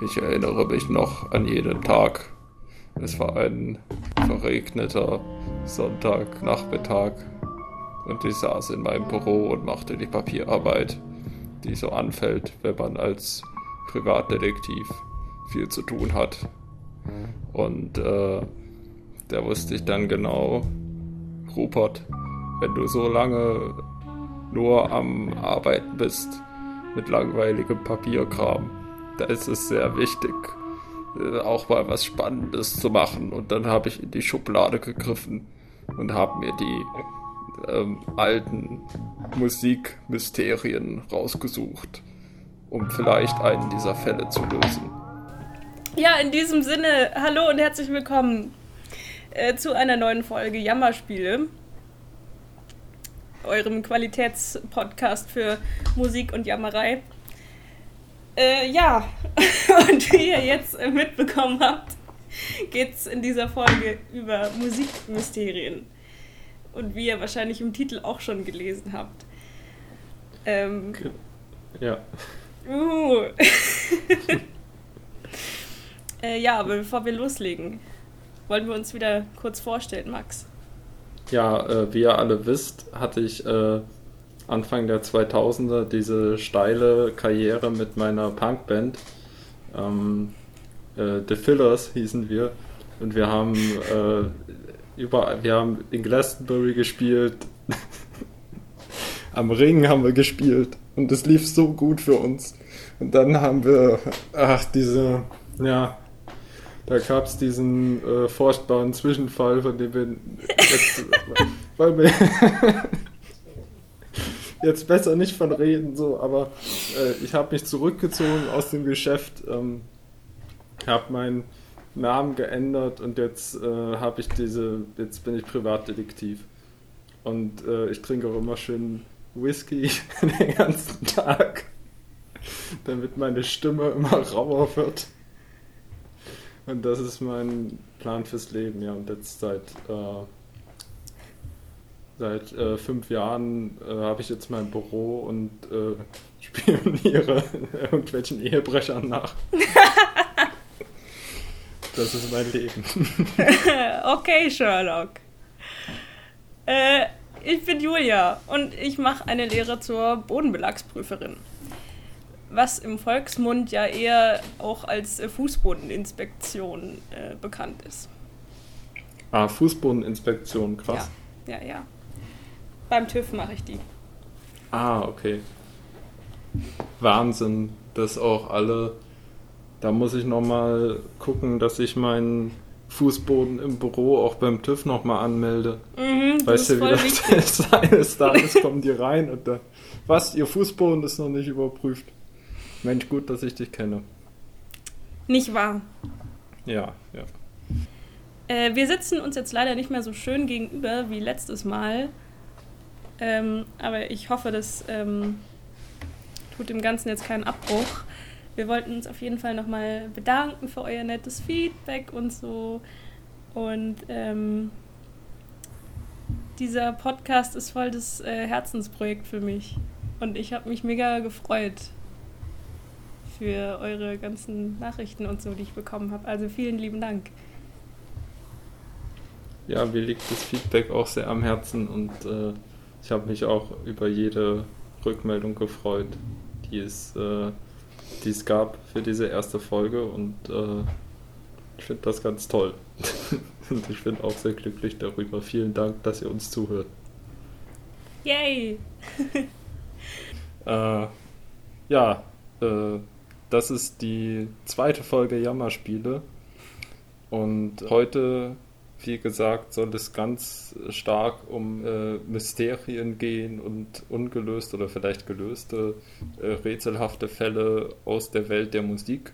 Ich erinnere mich noch an jeden Tag. Es war ein verregneter Sonntagnachmittag und ich saß in meinem Büro und machte die Papierarbeit, die so anfällt, wenn man als Privatdetektiv viel zu tun hat. Und äh, da wusste ich dann genau, Rupert, wenn du so lange nur am Arbeiten bist mit langweiligem Papierkram, da ist es sehr wichtig, äh, auch mal was Spannendes zu machen. Und dann habe ich in die Schublade gegriffen und habe mir die ähm, alten Musikmysterien rausgesucht, um vielleicht einen dieser Fälle zu lösen. Ja, in diesem Sinne, hallo und herzlich willkommen äh, zu einer neuen Folge Jammerspiele, eurem Qualitätspodcast für Musik und Jammerei. Äh, ja, und wie ihr jetzt äh, mitbekommen habt, geht es in dieser Folge über Musikmysterien. Und wie ihr wahrscheinlich im Titel auch schon gelesen habt. Ähm, ja. Uh. äh, ja, aber bevor wir loslegen, wollen wir uns wieder kurz vorstellen, Max. Ja, äh, wie ihr alle wisst, hatte ich äh, Anfang der 2000er diese steile Karriere mit meiner Punkband. Ähm, äh, The Fillers hießen wir. Und wir haben äh, überall, wir haben in Glastonbury gespielt. Am Ring haben wir gespielt. Und es lief so gut für uns. Und dann haben wir, ach, diese, ja, da gab es diesen äh, furchtbaren Zwischenfall, von dem wir jetzt, weil wir jetzt besser nicht von reden, so, aber äh, ich habe mich zurückgezogen aus dem Geschäft, ähm, habe meinen Namen geändert und jetzt äh, habe ich diese, jetzt bin ich Privatdetektiv. Und äh, ich trinke auch immer schön Whisky den ganzen Tag, damit meine Stimme immer rauer wird. Und das ist mein Plan fürs Leben, ja. Und jetzt seit äh, Seit äh, fünf Jahren äh, habe ich jetzt mein Büro und äh, spioniere irgendwelchen Ehebrechern nach. das ist mein Leben. okay, Sherlock. Äh, ich bin Julia und ich mache eine Lehre zur Bodenbelagsprüferin. Was im Volksmund ja eher auch als Fußbodeninspektion äh, bekannt ist. Ah, Fußbodeninspektion, krass. Ja, ja, ja. Beim TÜV mache ich die. Ah, okay. Wahnsinn, dass auch alle. Da muss ich nochmal gucken, dass ich meinen Fußboden im Büro auch beim TÜV nochmal anmelde. Mhm, weißt du, wie das ist? Eines Tages kommen die rein und da. Was? Ihr Fußboden ist noch nicht überprüft. Mensch, gut, dass ich dich kenne. Nicht wahr? Ja, ja. Äh, wir sitzen uns jetzt leider nicht mehr so schön gegenüber wie letztes Mal. Ähm, aber ich hoffe, das ähm, tut dem Ganzen jetzt keinen Abbruch. Wir wollten uns auf jeden Fall nochmal bedanken für euer nettes Feedback und so. Und ähm, dieser Podcast ist voll das äh, Herzensprojekt für mich. Und ich habe mich mega gefreut für eure ganzen Nachrichten und so, die ich bekommen habe. Also vielen lieben Dank. Ja, mir liegt das Feedback auch sehr am Herzen und äh, ich habe mich auch über jede Rückmeldung gefreut, die es, äh, die es gab für diese erste Folge und äh, ich finde das ganz toll. und ich bin auch sehr glücklich darüber. Vielen Dank, dass ihr uns zuhört. Yay! äh, ja, äh, das ist die zweite Folge Jammerspiele. Und heute wie gesagt, soll es ganz stark um äh, Mysterien gehen und ungelöst oder vielleicht gelöste äh, rätselhafte Fälle aus der Welt der Musik.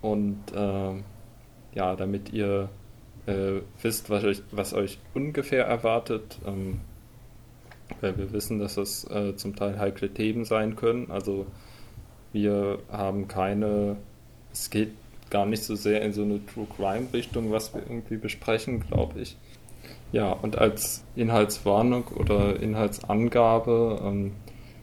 Und äh, ja, damit ihr äh, wisst, was euch, was euch ungefähr erwartet, ähm, weil wir wissen, dass das äh, zum Teil heikle Themen sein können. Also wir haben keine, es gar nicht so sehr in so eine True Crime Richtung, was wir irgendwie besprechen, glaube ich. Ja, und als Inhaltswarnung oder Inhaltsangabe, ähm,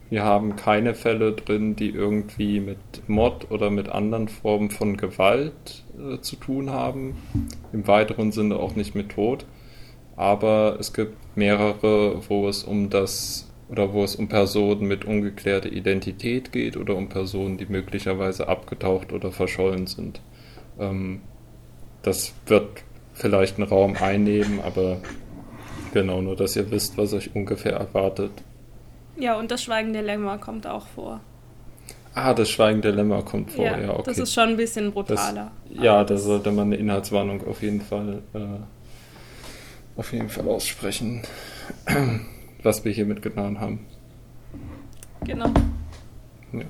wir haben keine Fälle drin, die irgendwie mit Mord oder mit anderen Formen von Gewalt äh, zu tun haben. Im weiteren Sinne auch nicht mit Tod. Aber es gibt mehrere, wo es um das oder wo es um Personen mit ungeklärter Identität geht oder um Personen, die möglicherweise abgetaucht oder verschollen sind. Ähm, das wird vielleicht einen Raum einnehmen, aber genau nur, dass ihr wisst, was euch ungefähr erwartet. Ja, und das Schweigen der Lämmer kommt auch vor. Ah, das Schweigen der Lämmer kommt vor, ja, ja okay. Das ist schon ein bisschen brutaler. Das, ja, da sollte man eine Inhaltswarnung auf jeden Fall, äh, auf jeden Fall aussprechen, was wir hiermit getan haben. Genau. Ja.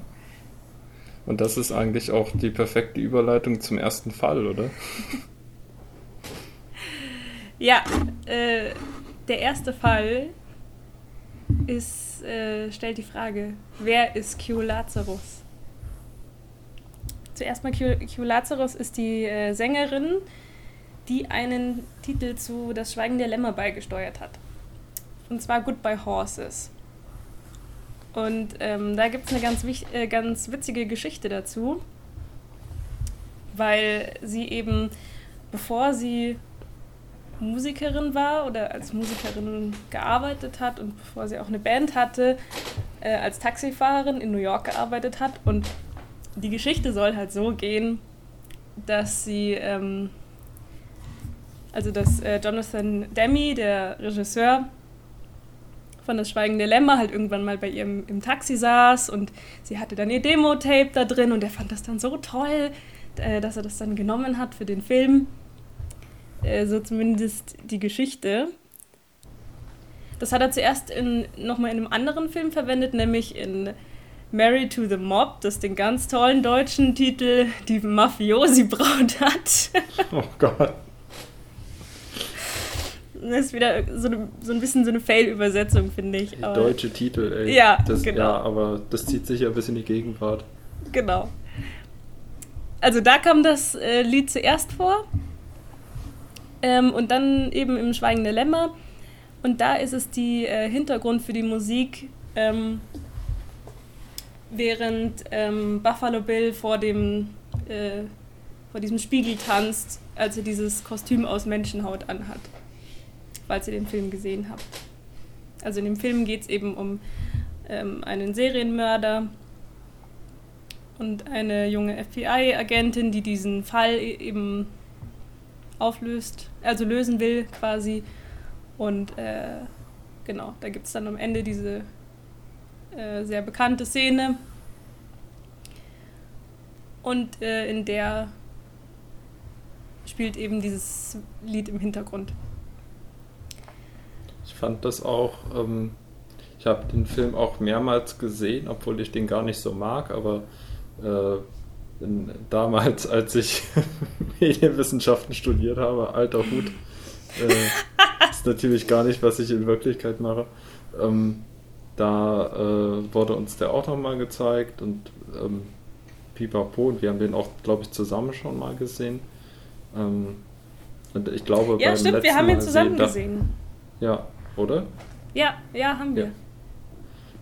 Und das ist eigentlich auch die perfekte Überleitung zum ersten Fall, oder? ja, äh, der erste Fall ist, äh, stellt die Frage, wer ist Q Lazarus? Zuerst mal Q, Q Lazarus ist die äh, Sängerin, die einen Titel zu Das Schweigen der Lämmer beigesteuert hat. Und zwar Goodbye Horses. Und ähm, da gibt es eine ganz, äh, ganz witzige Geschichte dazu, weil sie eben, bevor sie Musikerin war oder als Musikerin gearbeitet hat und bevor sie auch eine Band hatte, äh, als Taxifahrerin in New York gearbeitet hat. Und die Geschichte soll halt so gehen, dass sie, ähm, also dass äh, Jonathan Demme, der Regisseur von Das Schweigende Lämmer, halt irgendwann mal bei ihr im, Taxi saß und sie hatte dann ihr Demo-Tape da drin und er fand das dann so toll, äh, dass er das dann genommen hat für den Film. Äh, so zumindest die Geschichte. Das hat er zuerst in, nochmal in einem anderen Film verwendet, nämlich in Married to the Mob, das den ganz tollen deutschen Titel Die Mafiosi-Braut hat. Oh Gott. Das ist wieder so, eine, so ein bisschen so eine Fail-Übersetzung, finde ich. Aber Deutsche Titel, ey. Ja, das, genau. Ja, aber das zieht sich ja bis in die Gegenwart. Genau. Also da kam das äh, Lied zuerst vor ähm, und dann eben im Schweigen der Lämmer. Und da ist es die äh, Hintergrund für die Musik, ähm, während ähm, Buffalo Bill vor dem äh, vor diesem Spiegel tanzt, als er dieses Kostüm aus Menschenhaut anhat. Falls ihr den Film gesehen habt. Also in dem Film geht es eben um ähm, einen Serienmörder und eine junge FBI-Agentin, die diesen Fall e-, eben auflöst, also lösen will quasi. Und äh, genau, da gibt es dann am Ende diese äh, sehr bekannte Szene. Und äh, in der spielt eben dieses Lied im Hintergrund. Ich fand das auch, ähm, ich habe den Film auch mehrmals gesehen, obwohl ich den gar nicht so mag, aber äh, denn damals, als ich Medienwissenschaften studiert habe, alter Hut, äh, ist natürlich gar nicht, was ich in Wirklichkeit mache. Ähm, da äh, wurde uns der auch nochmal gezeigt und ähm, Pipapo und wir haben den auch, glaube ich, zusammen schon mal gesehen. Ähm, und ich glaube, ja, stimmt, wir haben ihn zusammen sehen, gesehen. ja, oder? Ja, ja, haben wir. Ja.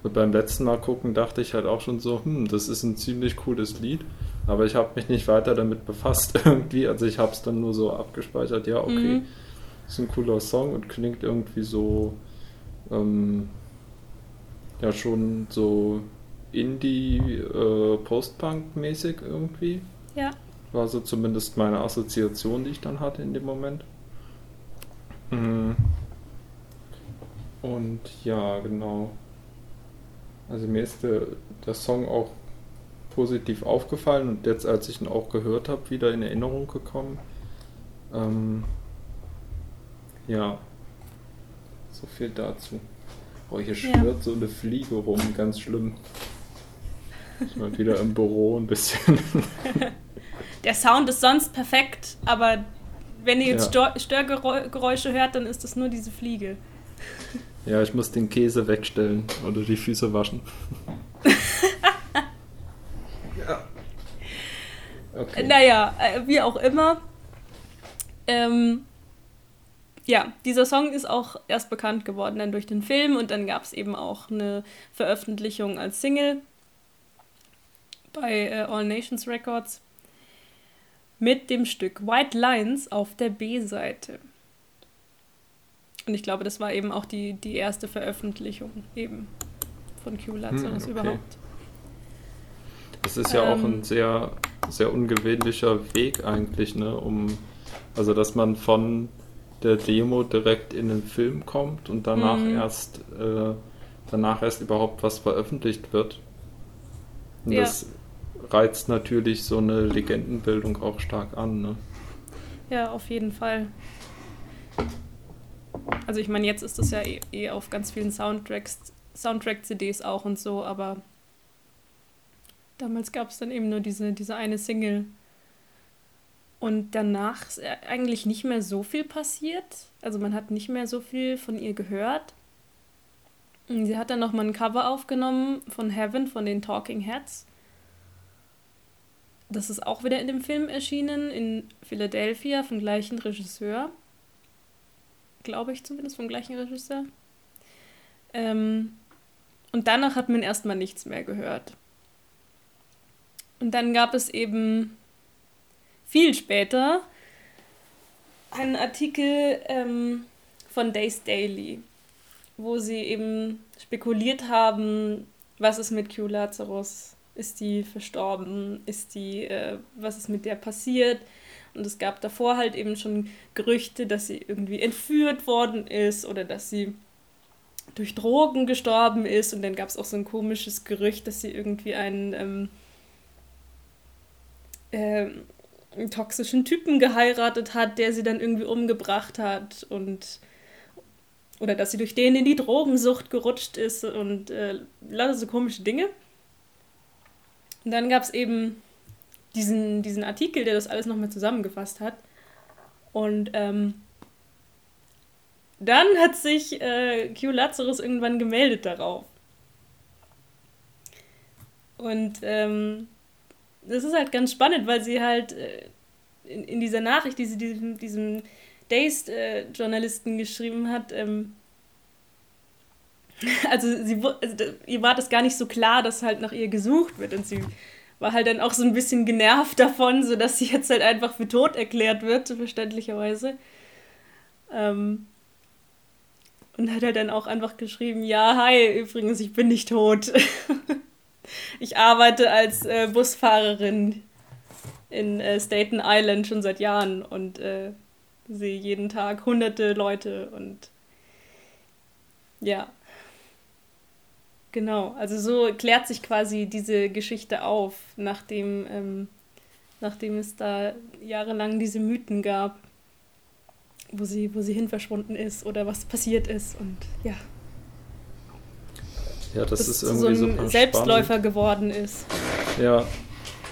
Und beim letzten Mal gucken dachte ich halt auch schon so, hm, das ist ein ziemlich cooles Lied. Aber ich habe mich nicht weiter damit befasst irgendwie. Also ich habe es dann nur so abgespeichert, ja, okay, mhm. ist ein cooler Song und klingt irgendwie so, ähm, ja, schon so Indie, äh, Post-Punk-mäßig irgendwie. Ja. War so zumindest meine Assoziation, die ich dann hatte in dem Moment. Mhm. Und ja, genau. Also mir ist der, der Song auch positiv aufgefallen und jetzt, als ich ihn auch gehört habe, wieder in Erinnerung gekommen. Ähm, ja, so viel dazu. Oh, hier schwirrt ja. so eine Fliege rum, ganz schlimm. Ich mal wieder im Büro ein bisschen. Der Sound ist sonst perfekt, aber wenn ihr jetzt ja. Störgeräusche hört, dann ist das nur diese Fliege. Ja, ich muss den Käse wegstellen oder die Füße waschen. Okay. Naja, äh, wie auch immer. Ähm, ja, dieser Song ist auch erst bekannt geworden dann durch den Film und dann gab es eben auch eine Veröffentlichung als Single bei äh, All Nations Records mit dem Stück White Lines auf der B-Seite. Und ich glaube, das war eben auch die, die erste Veröffentlichung eben von Q Lazarus hm, okay. überhaupt. Das ist ja ähm, auch ein sehr, sehr ungewöhnlicher Weg eigentlich, ne? Um, also dass man von der Demo direkt in den Film kommt und danach mhm. erst äh, danach erst überhaupt was veröffentlicht wird. Und ja. das reizt natürlich so eine Legendenbildung auch stark an, ne? Ja, auf jeden Fall. Also ich meine, jetzt ist das ja eh, eh auf ganz vielen Soundtracks, Soundtrack-CDs auch und so, aber damals gab es dann eben nur diese, diese eine Single. Und danach ist eigentlich nicht mehr so viel passiert. Also man hat nicht mehr so viel von ihr gehört. Sie hat dann nochmal ein Cover aufgenommen von Heaven von den Talking Heads. Das ist auch wieder in dem Film erschienen, in Philadelphia, vom gleichen Regisseur. Glaube ich zumindest, vom gleichen Regisseur. Ähm, und danach hat man erstmal nichts mehr gehört. Und dann gab es eben viel später einen Artikel ähm, von Days Daily, wo sie eben spekuliert haben, was ist mit Q Lazarus ist die verstorben? Ist die, äh, was ist mit der passiert? Und es gab davor halt eben schon Gerüchte, dass sie irgendwie entführt worden ist oder dass sie durch Drogen gestorben ist. Und dann gab es auch so ein komisches Gerücht, dass sie irgendwie einen, ähm, äh, einen toxischen Typen geheiratet hat, der sie dann irgendwie umgebracht hat und oder dass sie durch den in die Drogensucht gerutscht ist und äh, lauter so komische Dinge. Und dann gab es eben diesen, diesen Artikel, der das alles nochmal zusammengefasst hat. Und ähm, dann hat sich äh, Q Lazarus irgendwann gemeldet darauf. Und ähm, das ist halt ganz spannend, weil sie halt äh, in, in dieser Nachricht, die sie diesem, diesem Dazed-Journalisten äh, geschrieben hat, ähm, also, sie, also ihr war das gar nicht so klar, dass halt nach ihr gesucht wird und sie war halt dann auch so ein bisschen genervt davon, sodass sie jetzt halt einfach für tot erklärt wird, verständlicherweise. Ähm, und hat halt dann auch einfach geschrieben, ja, hi, übrigens, ich bin nicht tot. ich arbeite als äh, Busfahrerin in äh, Staten Island schon seit Jahren und äh, sehe jeden Tag hunderte Leute und ja, Genau, also so klärt sich quasi diese Geschichte auf, nachdem, ähm, nachdem es da jahrelang diese Mythen gab, wo sie, wo sie hin verschwunden ist oder was passiert ist und ja. Ja, das, das ist irgendwie so ein Selbstläufer spannend. geworden ist. Ja,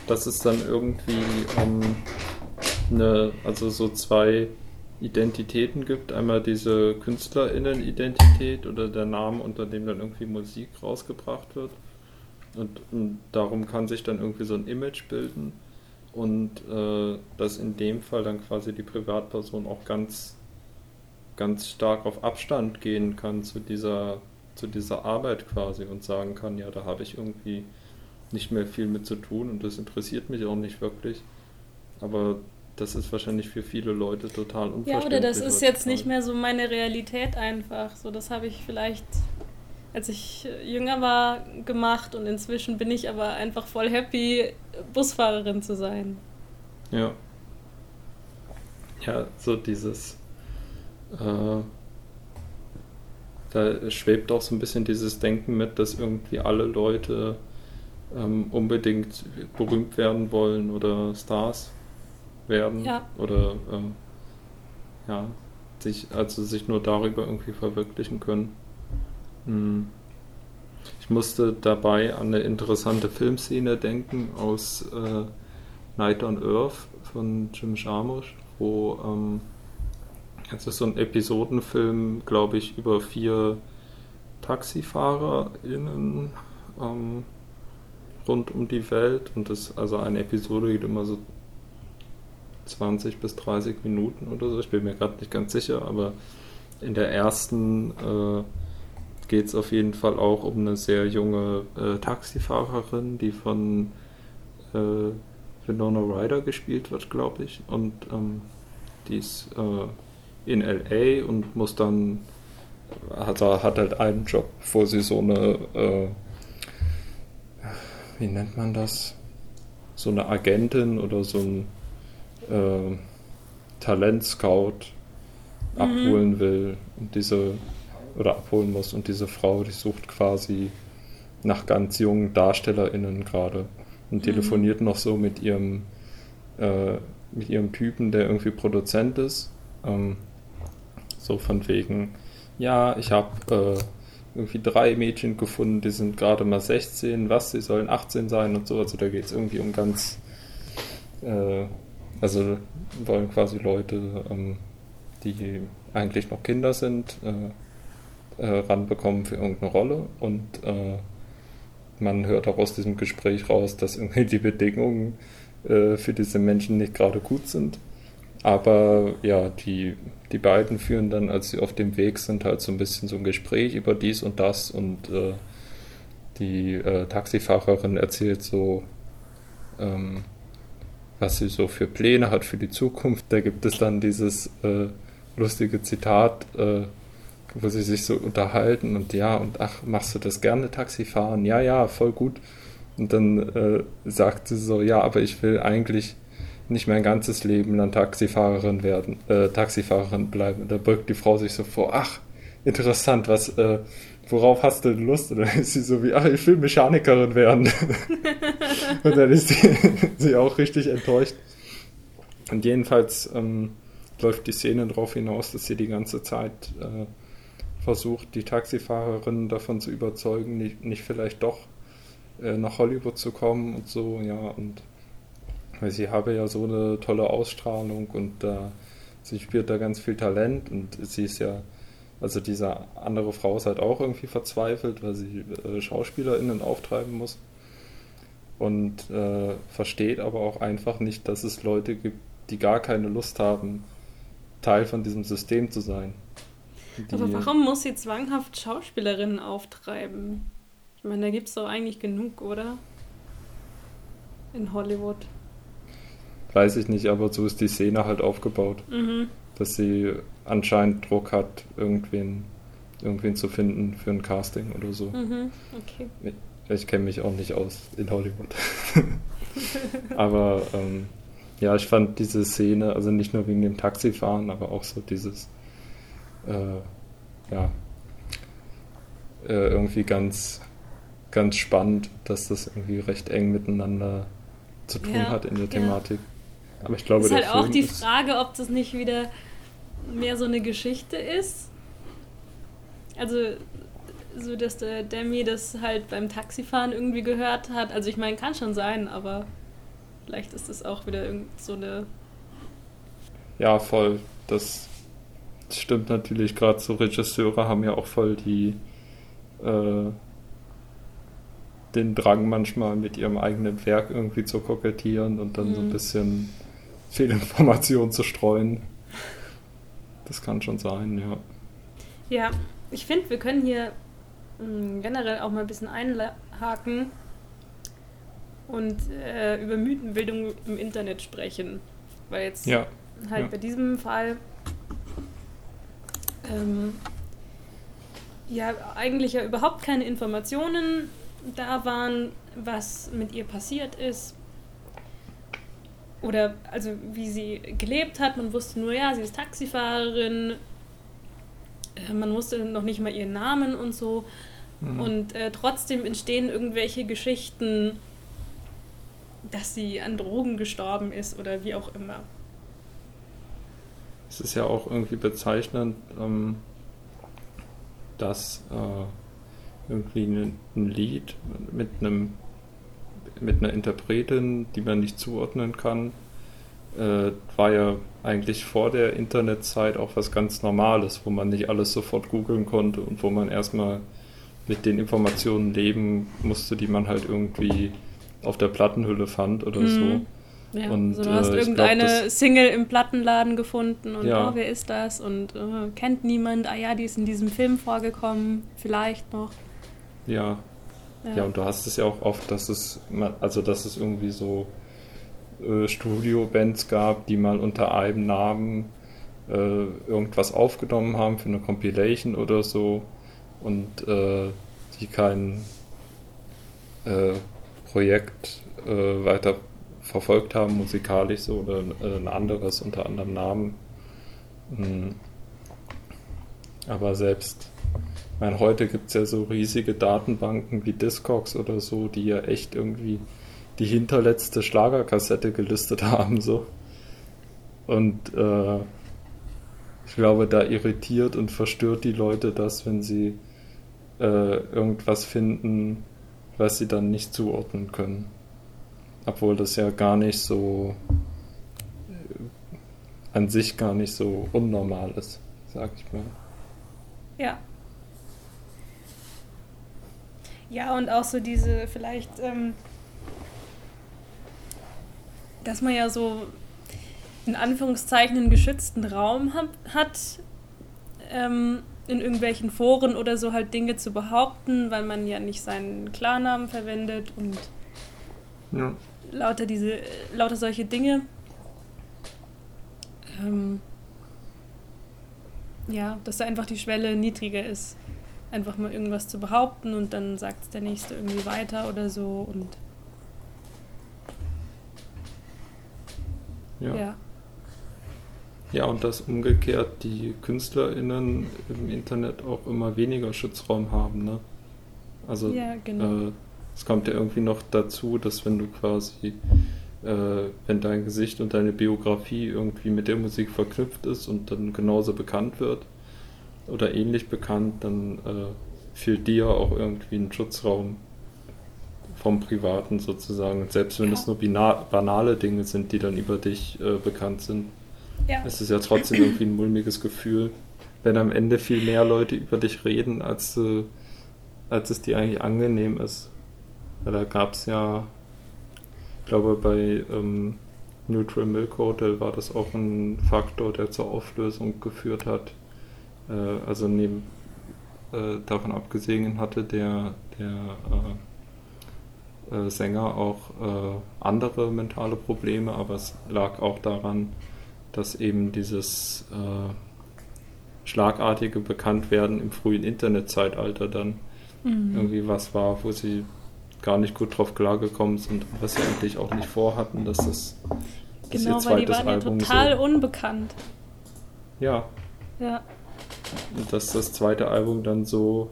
das ist dann irgendwie um, eine, also so zwei Identitäten gibt. Einmal diese KünstlerInnen-Identität oder der Name, unter dem dann irgendwie Musik rausgebracht wird. Und, und darum kann sich dann irgendwie so ein Image bilden. Und äh, dass in dem Fall dann quasi die Privatperson auch ganz, ganz stark auf Abstand gehen kann zu dieser, zu dieser Arbeit quasi und sagen kann, ja, da habe ich irgendwie nicht mehr viel mit zu tun und das interessiert mich auch nicht wirklich. Aber das ist wahrscheinlich für viele Leute total unverständlich. Ja, oder das ist jetzt nicht mehr so meine Realität einfach. So, das habe ich vielleicht, als ich jünger war, gemacht und inzwischen bin ich aber einfach voll happy, Busfahrerin zu sein. Ja. Ja, so dieses. Äh, da schwebt auch so ein bisschen dieses Denken mit, dass irgendwie alle Leute ähm, unbedingt berühmt werden wollen oder Stars werden ja. oder ähm, ja, sich, also sich nur darüber irgendwie verwirklichen können. Hm. Ich musste dabei an eine interessante Filmszene denken aus äh, Night on Earth von Jim Jarmusch, wo ähm, es ist so ein Episodenfilm, glaube ich, über vier TaxifahrerInnen ähm, rund um die Welt und das also eine Episode geht immer so 20 bis 30 Minuten oder so. Ich bin mir gerade nicht ganz sicher, aber in der ersten äh, geht es auf jeden Fall auch um eine sehr junge äh, Taxifahrerin, die von äh, Winona Ryder gespielt wird, glaube ich. Und ähm, die ist äh, in LA und muss dann, hat, hat halt einen Job, wo sie so eine, äh, wie nennt man das? So eine Agentin oder so ein äh, Talentscout mhm. abholen will und diese oder abholen muss und diese Frau, die sucht quasi nach ganz jungen DarstellerInnen gerade und mhm. telefoniert noch so mit ihrem äh, mit ihrem Typen, der irgendwie Produzent ist. Ähm, so von wegen, ja, ich habe äh, irgendwie drei Mädchen gefunden, die sind gerade mal 16, was, sie sollen 18 sein und so. Also da geht es irgendwie um ganz, äh, also wollen quasi Leute, ähm, die eigentlich noch Kinder sind, äh, äh, ranbekommen für irgendeine Rolle und äh, man hört auch aus diesem Gespräch raus, dass irgendwie die Bedingungen äh, für diese Menschen nicht gerade gut sind. Aber ja, die, die beiden führen dann, als sie auf dem Weg sind, halt so ein bisschen so ein Gespräch über dies und das und äh, die äh, Taxifahrerin erzählt so, ähm, was sie so für Pläne hat für die Zukunft. Da gibt es dann dieses äh, lustige Zitat, äh, wo sie sich so unterhalten und ja, und ach, machst du das gerne, Taxifahren? Ja, ja, voll gut. Und dann äh, sagt sie so, ja, aber ich will eigentlich nicht mein ganzes Leben dann Taxifahrerin werden, äh, Taxifahrerin bleiben. Da beugt die Frau sich so vor, ach, interessant, was, äh, worauf hast du denn Lust? Und dann ist sie so wie, ach, ich will Mechanikerin werden. und dann ist sie, sie, auch richtig enttäuscht. Und jedenfalls ähm, läuft die Szene darauf hinaus, dass sie die ganze Zeit äh, versucht, die Taxifahrerin davon zu überzeugen, nicht, nicht vielleicht doch äh, nach Hollywood zu kommen und so, ja, und weil sie habe ja so eine tolle Ausstrahlung und äh, sie spielt da ganz viel Talent und sie ist ja, also diese andere Frau ist halt auch irgendwie verzweifelt, weil sie äh, SchauspielerInnen auftreiben muss und äh, versteht aber auch einfach nicht, dass es Leute gibt, die gar keine Lust haben, Teil von diesem System zu sein. Die, aber warum muss sie zwanghaft Schauspielerinnen auftreiben? Ich meine, da gibt es doch eigentlich genug, oder? In Hollywood. Weiß ich nicht, aber so ist die Szene halt aufgebaut. Mhm. Dass sie anscheinend Druck hat, irgendwen, irgendwen zu finden für ein Casting oder so. Mhm. Okay. Ich, ich kenne mich auch nicht aus in Hollywood. aber ähm, ja, ich fand diese Szene, also nicht nur wegen dem Taxifahren, aber auch so dieses, äh, ja, äh, irgendwie ganz ganz spannend, dass das irgendwie recht eng miteinander zu tun ja, hat in der Thematik. Ja. Aber ich glaube, ist halt auch die Frage, ob das nicht wieder mehr so eine Geschichte ist. Also so, dass der Demi das halt beim Taxifahren irgendwie gehört hat. Also ich meine, kann schon sein, aber vielleicht ist das auch wieder irgend so eine. Ja, voll. Das stimmt natürlich. Gerade so Regisseure haben ja auch voll die äh, den Drang manchmal mit ihrem eigenen Werk irgendwie zu kokettieren und dann mhm. so ein mhm. bisschen Fehlinformationen zu streuen. Das kann schon sein, ja. Ja, ich finde, wir können hier mh, mm, generell auch mal ein bisschen einhaken und äh, über Mythenbildung im Internet sprechen. Weil jetzt ja. halt ja. bei diesem Fall ähm, ja eigentlich ja überhaupt keine Informationen da waren, was mit ihr passiert ist. Oder also wie sie gelebt hat. Man wusste nur, ja, sie ist Taxifahrerin. Äh, man wusste noch nicht mal ihren Namen und so. Mhm. Und äh, trotzdem entstehen irgendwelche Geschichten, dass sie an Drogen gestorben ist oder wie auch immer. Es ist ja auch irgendwie bezeichnend, ähm, dass äh, irgendwie ein, ein Lied mit einem mit einer Interpretin, die man nicht zuordnen kann, äh, war ja eigentlich vor der Internetzeit auch was ganz Normales, wo man nicht alles sofort googeln konnte und wo man erstmal mit den Informationen leben musste, die man halt irgendwie auf der Plattenhülle fand oder mhm. so. Ja, und, also du hast äh, irgendeine glaub, Single im Plattenladen gefunden und ja. oh, wer ist das? Und oh, kennt niemand, ah ja, die ist in diesem Film vorgekommen, vielleicht noch. Ja. Ja. Ja, und du hast es ja auch oft, dass es, also dass es irgendwie so äh, Studio-Bands gab, die mal unter einem Namen äh, irgendwas aufgenommen haben für eine Compilation oder so und äh, die kein äh, Projekt äh, weiter verfolgt haben, musikalisch so, oder äh, ein anderes unter anderem Namen. Mhm. Aber selbst, meine, heute gibt es ja so riesige Datenbanken wie Discogs oder so, die ja echt irgendwie die hinterletzte Schlagerkassette gelistet haben, so. Und äh, ich glaube, da irritiert und verstört die Leute das, wenn sie äh, irgendwas finden, was sie dann nicht zuordnen können. Obwohl das ja gar nicht so äh, an sich gar nicht so unnormal ist, sag ich mal. Ja. Ja, und auch so diese vielleicht, ähm, dass man ja so in Anführungszeichen einen geschützten Raum hat, hat ähm, in irgendwelchen Foren oder so halt Dinge zu behaupten, weil man ja nicht seinen Klarnamen verwendet und ja lauter diese, lauter solche Dinge. Ähm, ja, dass da einfach die Schwelle niedriger ist. Einfach mal irgendwas zu behaupten und dann sagt es der Nächste irgendwie weiter oder so und ja. ja. Ja, und dass umgekehrt die KünstlerInnen im Internet auch immer weniger Schutzraum haben, ne? Also ja, genau. äh, es kommt ja irgendwie noch dazu, dass wenn du quasi, äh, wenn dein Gesicht und deine Biografie irgendwie mit der Musik verknüpft ist und dann genauso bekannt wird oder ähnlich bekannt, dann äh, fehlt dir auch irgendwie ein Schutzraum vom Privaten sozusagen. Und selbst wenn ja. es nur banale Dinge sind, die dann über dich äh, bekannt sind, ja. ist es ja trotzdem irgendwie ein mulmiges Gefühl, wenn am Ende viel mehr Leute über dich reden, als, äh, als es dir eigentlich angenehm ist. Ja, da gab es ja, ich glaube, bei ähm, Neutral Milk Hotel war das auch ein Faktor, der zur Auflösung geführt hat. Äh, also neben, äh, davon abgesehen hatte der, der äh, äh Sänger auch äh, andere mentale Probleme, aber es lag auch daran, dass eben dieses schlagartige Bekanntwerden im frühen Internetzeitalter dann mhm. irgendwie was war, wo sie gar nicht gut drauf klargekommen sind und was sie eigentlich auch nicht vorhatten, dass das, das genau, ihr zweites weil die waren Album ja total so, unbekannt. Ja. Ja. Und dass das zweite Album dann so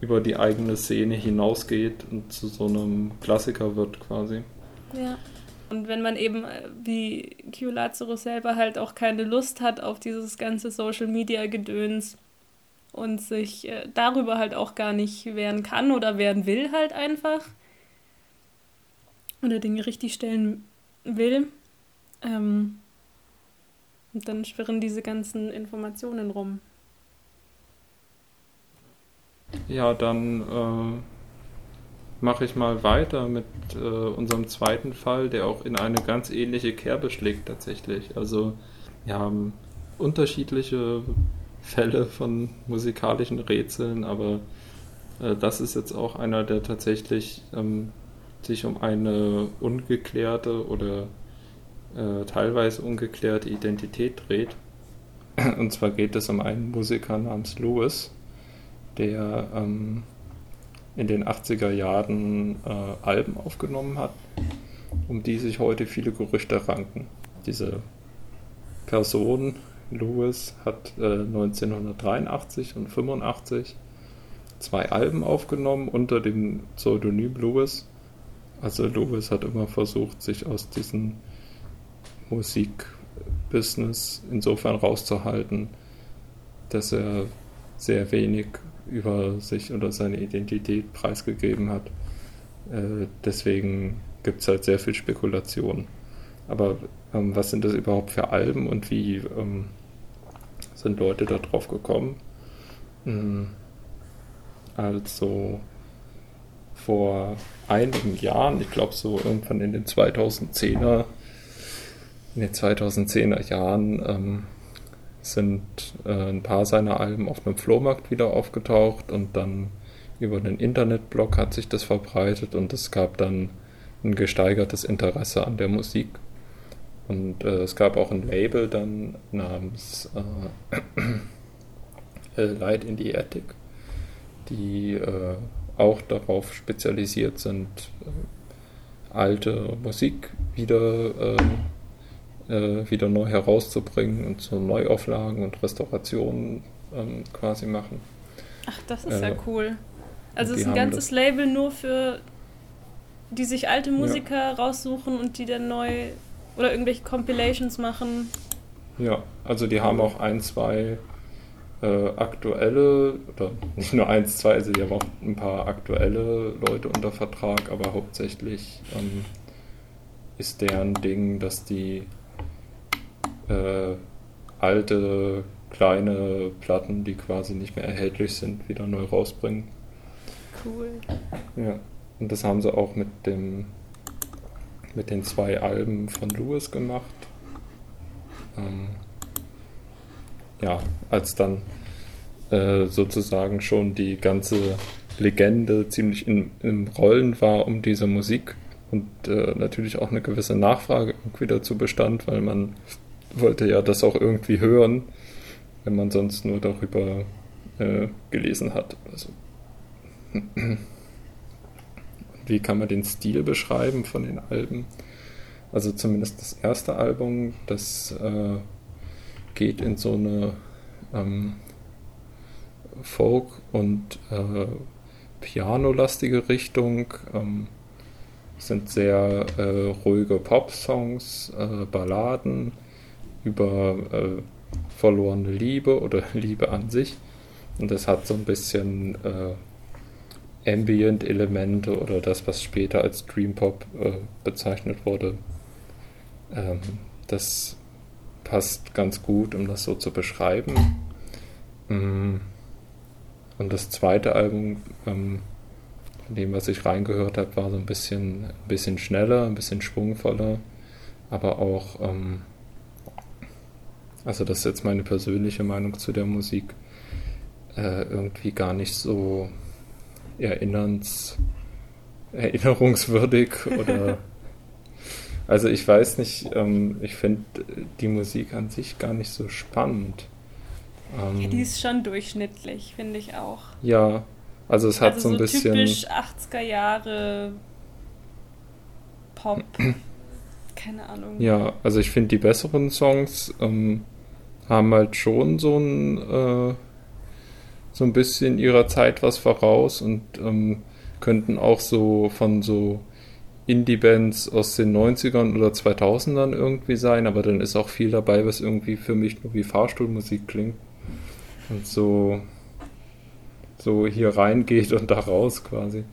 über die eigene Szene hinausgeht und zu so einem Klassiker wird quasi. Ja. Und wenn man eben äh, wie Q Lazarus selber halt auch keine Lust hat auf dieses ganze Social Media Gedöns und sich äh, darüber halt auch gar nicht wehren kann oder wehren will halt einfach, oder Dinge richtig stellen will. Ähm, und dann schwirren diese ganzen Informationen rum. Ja, dann äh, mache ich mal weiter mit äh, unserem zweiten Fall, der auch in eine ganz ähnliche Kerbe schlägt tatsächlich. Also wir haben unterschiedliche Fälle von musikalischen Rätseln, aber äh, das ist jetzt auch einer, der tatsächlich ähm, sich um eine ungeklärte oder äh, teilweise ungeklärte Identität dreht. Und zwar geht es um einen Musiker namens Lewis, der ähm, in den 80er Jahren äh, Alben aufgenommen hat, um die sich heute viele Gerüchte ranken. Diese Person, Lewis, hat äh, 1983 und 85 zwei Alben aufgenommen unter dem Pseudonym Lewis also Lewis hat immer versucht, sich aus diesem Musikbusiness insofern rauszuhalten, dass er sehr wenig über sich oder seine Identität preisgegeben hat. Äh, deswegen gibt es halt sehr viel Spekulation. Aber ähm, was sind das überhaupt für Alben und wie ähm, sind Leute da drauf gekommen? Mhm. Also vor einigen Jahren, ich glaube so irgendwann in den 2010er in den 2010er Jahren ähm, sind äh, ein paar seiner Alben auf einem Flohmarkt wieder aufgetaucht und dann über den Internetblog hat sich das verbreitet und es gab dann ein gesteigertes Interesse an der Musik. Und äh, es gab auch ein Label dann namens äh, Light in the Attic, die äh, auch darauf spezialisiert sind, äh, alte Musik wieder, äh, äh, wieder neu herauszubringen und so Neuauflagen und Restaurationen ähm, quasi machen. Ach, das ist ja cool. Also es ist ein ganzes Label nur für die sich alte Musiker ja. raussuchen und die dann neu oder irgendwelche Compilations machen. Ja, also die haben auch ein, zwei äh, aktuelle, oder nicht nur eins, zwei, also die haben auch ein paar aktuelle Leute unter Vertrag, aber hauptsächlich ähm, ist deren Ding, dass die äh, alte kleine Platten, die quasi nicht mehr erhältlich sind, wieder neu rausbringen. Cool. Ja, und das haben sie auch mit dem mit den zwei Alben von Lewis gemacht. Ähm, ja, als dann äh, sozusagen schon die ganze Legende ziemlich in, im Rollen war um diese Musik und äh, natürlich auch eine gewisse Nachfrage irgendwie dazu bestand, weil man wollte ja das auch irgendwie hören, wenn man sonst nur darüber äh, gelesen hat. Also wie kann man den Stil beschreiben von den Alben? Also zumindest das erste Album, das äh, geht in so eine ähm, Folk- und äh, Piano-lastige Richtung. Ähm, sind sehr äh, ruhige Pop-Songs, äh, Balladen über äh, verlorene Liebe oder Liebe an sich. Und das hat so ein bisschen äh, Ambient-Elemente oder das, was später als Dream Pop äh, bezeichnet wurde. Ähm, das passt ganz gut, um das so zu beschreiben. Mm. Und das zweite Album, ähm, von dem, was ich reingehört habe, war so ein bisschen, ein bisschen schneller, ein bisschen schwungvoller, aber auch, ähm, also das ist jetzt meine persönliche Meinung zu der Musik, äh, irgendwie gar nicht so erinnerns, erinnerungswürdig oder also ich weiß nicht, ähm, ich finde die Musik an sich gar nicht so spannend. Ähm, ja, die ist schon durchschnittlich, finde ich auch. Ja, also es hat also so ein so bisschen. Typisch 80er Jahre Pop. Keine Ahnung. Ja, also ich finde die besseren Songs ähm, haben halt schon so ein äh, so ein bisschen ihrer Zeit was voraus und ähm, könnten auch so von so Indie-Bands aus den 90ern oder 2000ern irgendwie sein, aber dann ist auch viel dabei, was irgendwie für mich nur wie Fahrstuhlmusik klingt und so, so hier reingeht und da raus quasi.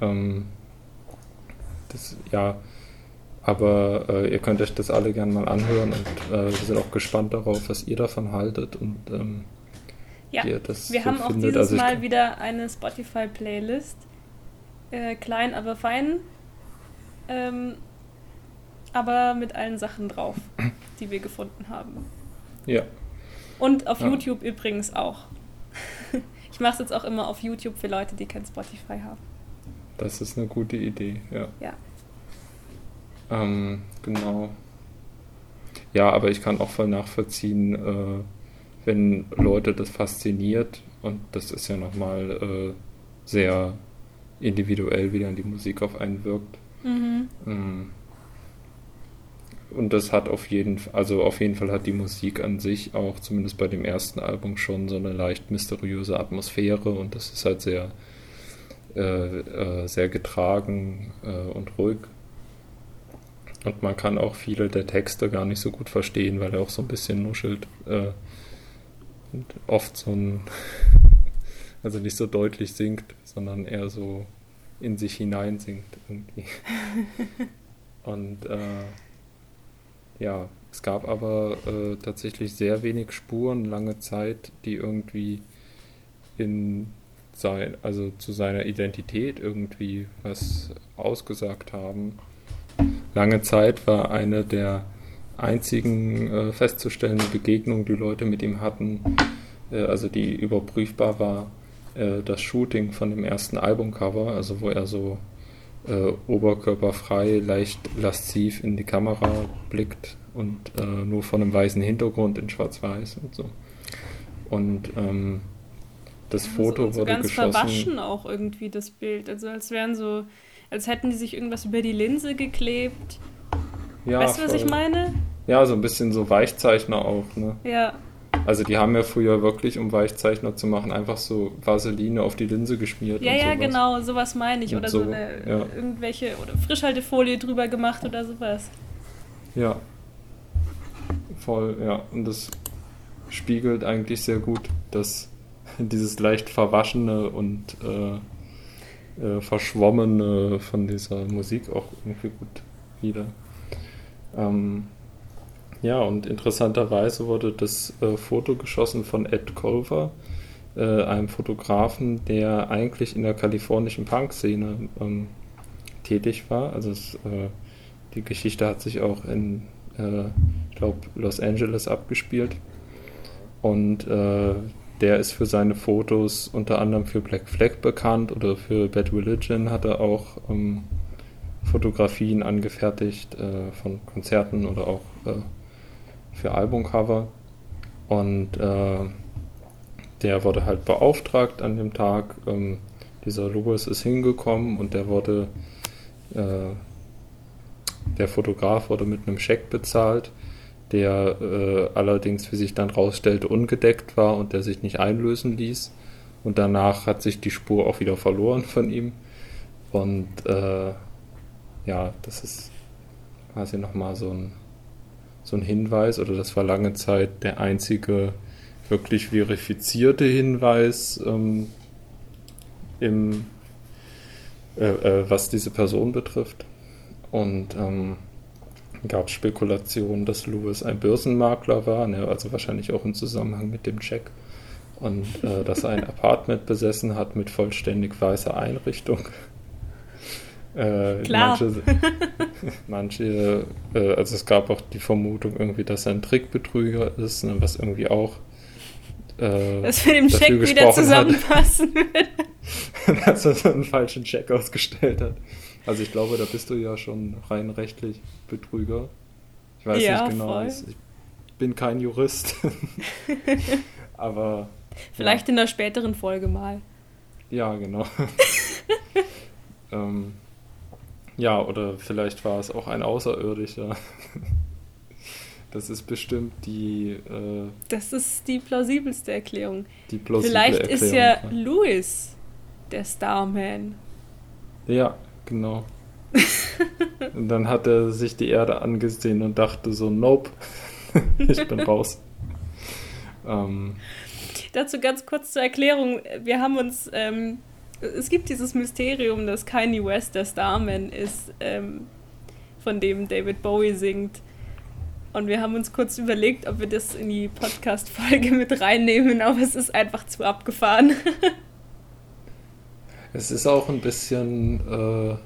Ähm, das, ja, aber äh, ihr könnt euch das alle gerne mal anhören und äh, wir sind auch gespannt darauf, was ihr davon haltet und ähm, ja, wir so haben auch findet. dieses also Mal wieder eine Spotify-Playlist. Äh, klein, aber fein. Ähm, aber mit allen Sachen drauf, die wir gefunden haben. Ja. Und auf ja. YouTube übrigens auch. ich mache es jetzt auch immer auf YouTube für Leute, die kein Spotify haben. Das ist eine gute Idee, ja. Ja. Ähm, genau. Ja, aber ich kann auch voll nachvollziehen, äh, wenn Leute das fasziniert und das ist ja nochmal äh, sehr individuell, wie dann die Musik auf einen wirkt. Mhm. Mm. Und das hat auf jeden Fall, also auf jeden Fall hat die Musik an sich auch, zumindest bei dem ersten Album, schon so eine leicht mysteriöse Atmosphäre und das ist halt sehr, äh, äh, sehr getragen äh, und ruhig. Und man kann auch viele der Texte gar nicht so gut verstehen, weil er auch so ein bisschen nuschelt. Äh, und oft so ein, also nicht so deutlich singt, sondern eher so in sich hinein singt irgendwie. Und äh, ja, es gab aber äh, tatsächlich sehr wenig Spuren lange Zeit, die irgendwie in sein, also zu seiner Identität irgendwie was ausgesagt haben. Lange Zeit war eine der einzigen äh, festzustellende Begegnung, die Leute mit ihm hatten, äh, also die überprüfbar war, äh, das Shooting von dem ersten Albumcover, also wo er so äh, oberkörperfrei, leicht lasziv in die Kamera blickt und äh, nur von einem weißen Hintergrund in Schwarz-Weiß und so. Und ähm, das Foto so, so wurde ganz geschossen. verwaschen auch irgendwie das Bild, also als wären so, als hätten die sich irgendwas über die Linse geklebt. Ja, weißt du, was ich meine? Ja, so ein bisschen so Weichzeichner auch, ne? Ja. Also die haben ja früher wirklich, um Weichzeichner zu machen, einfach so Vaseline auf die Linse geschmiert. Ja, ja, genau, sowas meine ich. Oder so, so eine ja. irgendwelche oder Frischhaltefolie drüber gemacht oder sowas. Ja. Voll, ja. Und das spiegelt eigentlich sehr gut dass dieses leicht verwaschene und äh, äh, verschwommene von dieser Musik auch irgendwie gut wieder. Ähm, ja, und interessanterweise wurde das äh, Foto geschossen von Ed Culver, äh, einem Fotografen, der eigentlich in der kalifornischen Punk-Szene ähm, tätig war. Also es, äh, die Geschichte hat sich auch in, äh, ich glaube, Los Angeles abgespielt. Und äh, der ist für seine Fotos unter anderem für Black Flag bekannt oder für Bad Religion hat er auch ähm, Fotografien angefertigt äh, von Konzerten oder auch für Albumcover. Und äh, der wurde halt beauftragt an dem Tag. Ähm, dieser Lewis ist hingekommen und der wurde, äh, der Fotograf wurde mit einem Scheck bezahlt, der äh, allerdings, wie sich dann rausstellte, ungedeckt war und der sich nicht einlösen ließ. Und danach hat sich die Spur auch wieder verloren von ihm. Und äh, ja, das ist quasi nochmal so ein so ein Hinweis, oder das war lange Zeit der einzige wirklich verifizierte Hinweis, ähm, im, äh, äh, was diese Person betrifft. Und ähm, gab Spekulationen, dass Lewis ein Börsenmakler war, ne, also wahrscheinlich auch im Zusammenhang mit dem Check. Und äh, dass er ein Apartment besessen hat mit vollständig weißer Einrichtung. Äh, Klar. Manche, manche äh, also es gab auch die Vermutung irgendwie, dass er ein Trickbetrüger ist, ne, was irgendwie auch äh, dass wir dem Check wieder zusammenpassen würde. dass er so einen falschen Check ausgestellt hat. Also ich glaube, da bist du ja schon rein rechtlich Betrüger. Ich weiß ja, nicht genau. Voll. Ich bin kein Jurist. Aber. Vielleicht ja. in der späteren Folge mal. Ja, genau. ähm, ja, oder vielleicht war es auch ein Außerirdischer. Das ist bestimmt die. Äh, das ist die plausibelste Erklärung. Die plausible Vielleicht Erklärung, ist ja, ja Louis der Starman. Ja, genau. und dann hat er sich die Erde angesehen und dachte so: Nope, ich bin raus. ähm, Dazu ganz kurz zur Erklärung: Wir haben uns ähm, es gibt dieses Mysterium, dass Kanye West der Starman ist, ähm, von dem David Bowie singt. Und wir haben uns kurz überlegt, ob wir das in die Podcast-Folge mit reinnehmen, aber es ist einfach zu abgefahren. es ist auch ein bisschen, äh,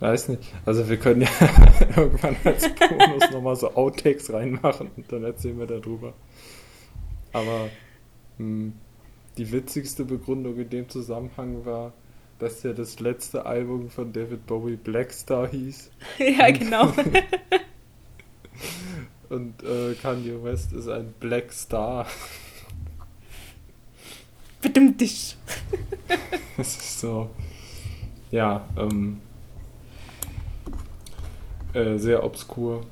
weiß nicht, also wir können ja irgendwann als Bonus nochmal so Outtakes reinmachen und dann erzählen wir darüber. Aber, mh, hm, die witzigste Begründung in dem Zusammenhang war, dass ja das letzte Album von David Bowie Blackstar hieß. ja, genau. Und äh, Kanye West ist ein Black Star. Bedimmt dich. das ist so. Ja, ähm. Äh, sehr obskur.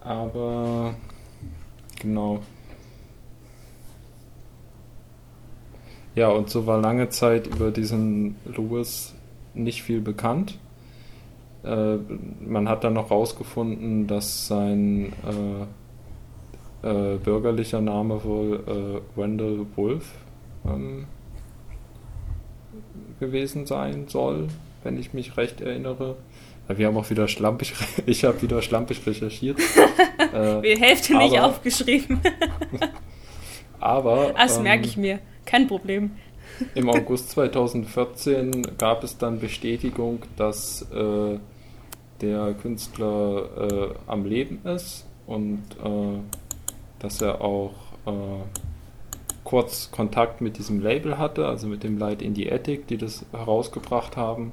Aber. Genau. Ja, und so war lange Zeit über diesen Lewis nicht viel bekannt. Äh, man hat dann noch herausgefunden, dass sein äh, äh, bürgerlicher Name wohl äh, Wendell Wolf ähm, gewesen sein soll, wenn ich mich recht erinnere. Wir haben auch wieder schlampig, ich habe wieder schlampig recherchiert. äh, Die Hälfte aber, nicht aufgeschrieben. aber. Das ähm, merke ich mir. Kein Problem. Im August 2014 gab es dann Bestätigung, dass äh, der Künstler äh, am Leben ist und äh, dass er auch äh, kurz Kontakt mit diesem Label hatte, also mit dem Light in the Attic, die das herausgebracht haben.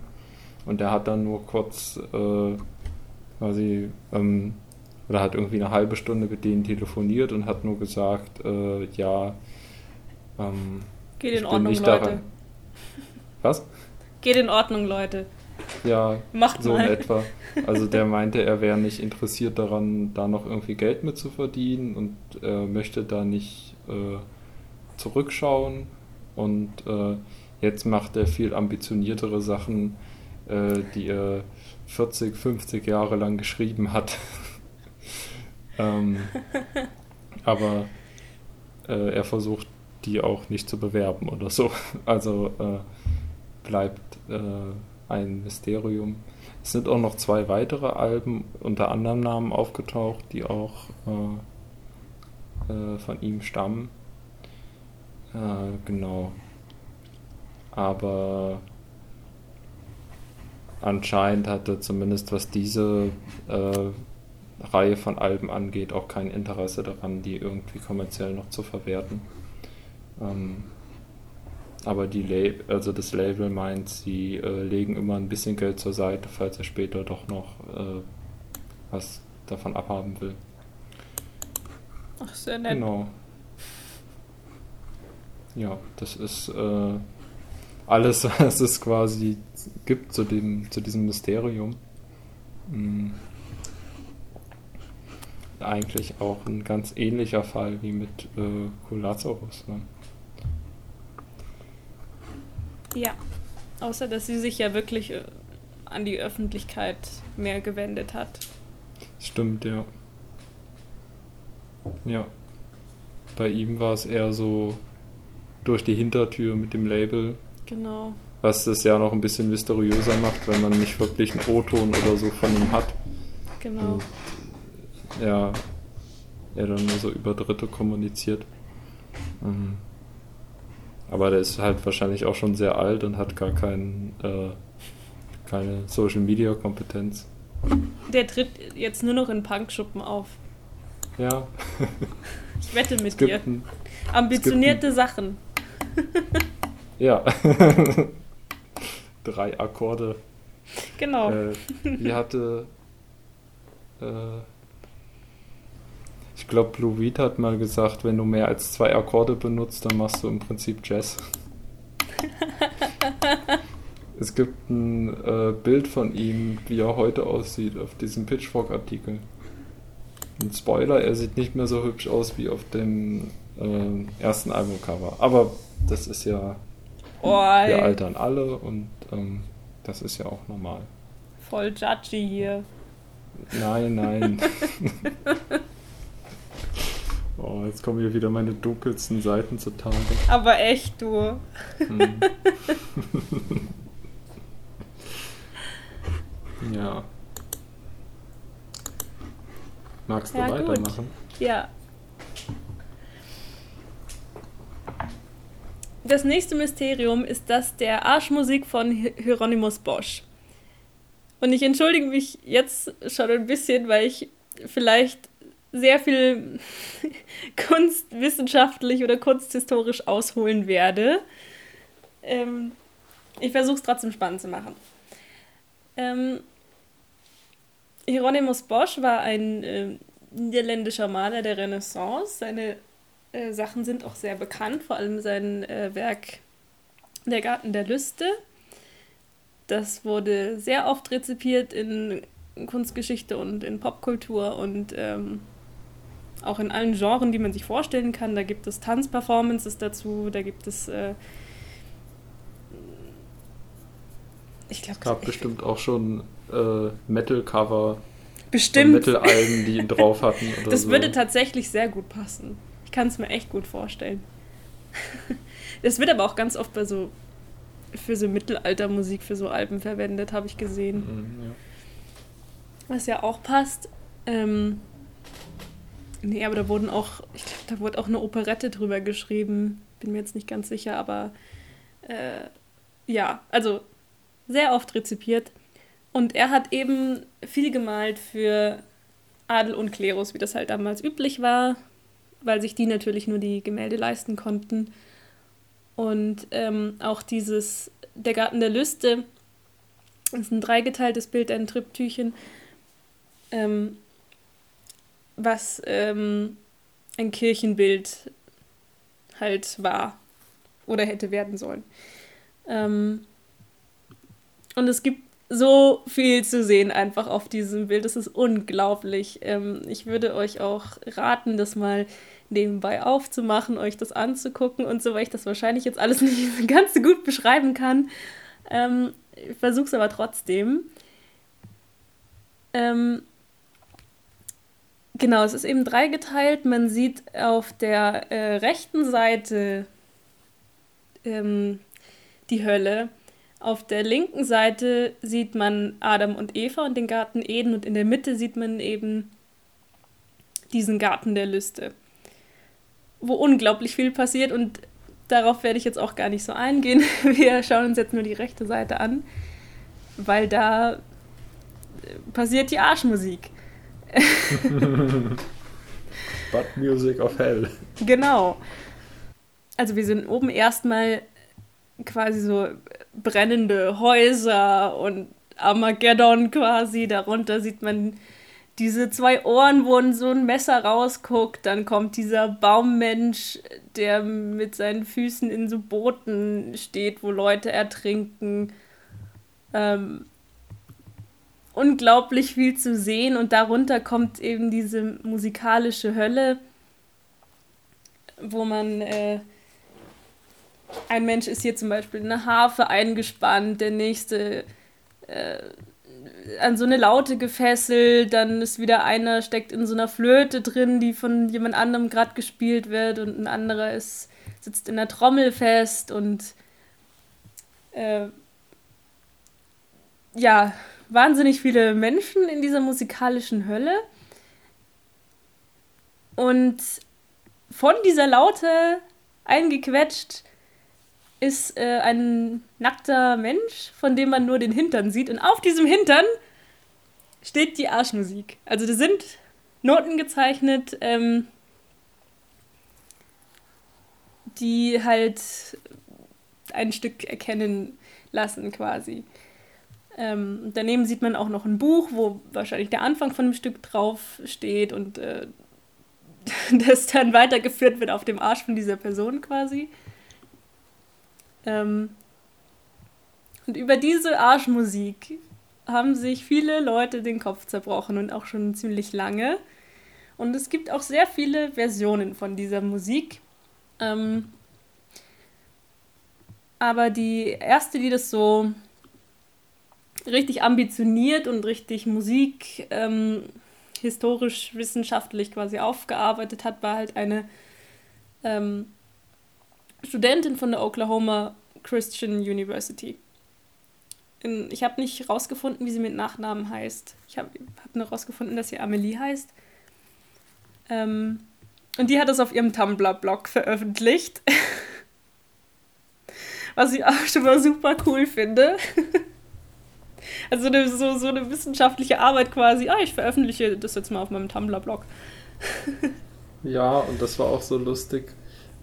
Und er hat dann nur kurz äh, quasi, ähm, oder hat irgendwie eine halbe Stunde mit denen telefoniert und hat nur gesagt, äh, ja, ähm, Geht in Ordnung, Leute. Daran. Was? Geht in Ordnung, Leute. Ja, Macht so mal. in etwa. Also der meinte, er wäre nicht interessiert daran, da noch irgendwie Geld mit zu verdienen und er möchte da nicht äh, zurückschauen und äh, jetzt macht er viel ambitioniertere Sachen, äh, die er 40, 50 Jahre lang geschrieben hat. ähm, aber äh, er versucht die auch nicht zu bewerben oder so. Also äh, bleibt äh, ein Mysterium. Es sind auch noch zwei weitere Alben unter anderem Namen aufgetaucht, die auch äh, äh, von ihm stammen. Äh, genau. Aber anscheinend hat er zumindest was diese äh, Reihe von Alben angeht, auch kein Interesse daran, die irgendwie kommerziell noch zu verwerten. Ähm, aber die Lab also das Label meint, sie äh, legen immer ein bisschen Geld zur Seite, falls er später doch noch äh, was davon abhaben will. Ach, sehr nett. Genau. Ja, das ist äh, alles, was es quasi gibt zu, dem, zu diesem Mysterium. Mhm. Eigentlich auch ein ganz ähnlicher Fall wie mit äh, Kulazarus. Ne? Ja, außer dass sie sich ja wirklich äh, an die Öffentlichkeit mehr gewendet hat. Stimmt, ja. Ja. Bei ihm war es eher so durch die Hintertür mit dem Label. Genau. Was es ja noch ein bisschen mysteriöser macht, wenn man nicht wirklich einen O-Ton oder so von ihm hat. Genau. Und, ja, er dann nur so über Dritte kommuniziert. Mhm. Aber der ist halt wahrscheinlich auch schon sehr alt und hat gar kein, äh, keine Social Media Kompetenz. Der tritt jetzt nur noch in Punkschuppen auf. Ja. ich wette mit dir. Ein, Ambitionierte Sachen. ja. Drei Akkorde. Genau. Äh, wie hatte. Äh, ich glaube, Blue Weed hat mal gesagt, wenn du mehr als zwei Akkorde benutzt, dann machst du im Prinzip Jazz. es gibt ein äh, Bild von ihm, wie er heute aussieht, auf diesem Pitchfork-Artikel. Ein Spoiler, er sieht nicht mehr so hübsch aus wie auf dem äh, ersten Albumcover. Aber das ist ja. Oh, wir altern alle und ähm, das ist ja auch normal. Voll judgy hier. Nein, nein. Oh, jetzt kommen hier wieder meine dunkelsten Seiten zutage. Aber echt, du. Hm. ja. Magst du ja, weitermachen? Gut. Ja. Das nächste Mysterium ist das der Arschmusik von Hieronymus Bosch. Und ich entschuldige mich jetzt schon ein bisschen, weil ich vielleicht sehr viel kunstwissenschaftlich oder kunsthistorisch ausholen werde. Ähm, ich versuche es trotzdem spannend zu machen. Ähm, Hieronymus Bosch war ein äh, niederländischer Maler der Renaissance. Seine äh, Sachen sind auch sehr bekannt, vor allem sein äh, Werk Der Garten der Lüste. Das wurde sehr oft rezipiert in Kunstgeschichte und in Popkultur und ähm, auch in allen Genres, die man sich vorstellen kann. Da gibt es Tanzperformances dazu, da gibt es. Äh, ich glaube, es gab bestimmt auch schon äh, Metal-Cover. Bestimmt. Metal-Alben, die ihn drauf hatten. das so. würde tatsächlich sehr gut passen. Ich kann es mir echt gut vorstellen. Das wird aber auch ganz oft bei so für so Mittelaltermusik, für so Alben verwendet, habe ich gesehen. Mhm, ja. Was ja auch passt. Ähm, Nee, aber da wurden auch, ich glaube, da wurde auch eine Operette drüber geschrieben. Bin mir jetzt nicht ganz sicher, aber äh, ja, also sehr oft rezipiert. Und er hat eben viel gemalt für Adel und Klerus, wie das halt damals üblich war, weil sich die natürlich nur die Gemälde leisten konnten. Und ähm, auch dieses Der Garten der Lüste ist ein dreigeteiltes Bild, ein Triptüchen, ähm, was ähm, ein Kirchenbild halt war oder hätte werden sollen. Ähm, und es gibt so viel zu sehen einfach auf diesem Bild. Das ist unglaublich. Ähm, ich würde euch auch raten, das mal nebenbei aufzumachen, euch das anzugucken und so, weil ich das wahrscheinlich jetzt alles nicht ganz so gut beschreiben kann. Ähm, ich versuche es aber trotzdem. Ähm, genau, es ist eben dreigeteilt. Man sieht auf der äh, rechten Seite ähm, die Hölle. Auf der linken Seite sieht man Adam und Eva und den Garten Eden und in der Mitte sieht man eben diesen Garten der Lüste, wo unglaublich viel passiert und darauf werde ich jetzt auch gar nicht so eingehen. Wir schauen uns jetzt nur die rechte Seite an, weil da passiert die Arschmusik. But Music of Hell. Genau. Also wir sind oben erstmal quasi so brennende Häuser und Armageddon quasi. Darunter sieht man diese zwei Ohren, wo so ein Messer rausguckt. Dann kommt dieser Baummensch, der mit seinen Füßen in so Booten steht, wo Leute ertrinken. Ähm, unglaublich viel zu sehen und darunter kommt eben diese musikalische Hölle, wo man äh, ein Mensch ist hier zum Beispiel in eine Harfe eingespannt, der nächste äh, an so eine Laute gefesselt, dann ist wieder einer, steckt in so einer Flöte drin, die von jemand anderem gerade gespielt wird und ein anderer ist, sitzt in der Trommel fest und äh, ja, wahnsinnig viele Menschen in dieser musikalischen Hölle. Und von dieser Laute eingequetscht ist äh, ein nackter Mensch, von dem man nur den Hintern sieht. Und auf diesem Hintern steht die Arschmusik. Also da sind Noten gezeichnet, ähm, die halt ein Stück erkennen lassen quasi. Ähm, daneben sieht man auch noch ein Buch, wo wahrscheinlich der Anfang von dem Stück drauf steht und äh, das dann weitergeführt wird auf dem Arsch von dieser Person quasi. Ähm, und über diese Arschmusik haben sich viele Leute den Kopf zerbrochen und auch schon ziemlich lange. Und es gibt auch sehr viele Versionen von dieser Musik. Ähm, aber die erste, die das so richtig ambitioniert und richtig Musik ähm, historisch wissenschaftlich quasi aufgearbeitet hat, war halt eine ähm, Studentin von der Oklahoma Christian University. In, ich habe nicht rausgefunden, wie sie mit Nachnamen heißt. Ich habe hab nur rausgefunden, dass sie Amelie heißt. Ähm, und die hat es auf ihrem Tumblr-Blog veröffentlicht. Was ich auch schon mal super cool finde. also eine, so, so eine wissenschaftliche Arbeit quasi. Ah, ich veröffentliche das jetzt mal auf meinem Tumblr-Blog. ja, und das war auch so lustig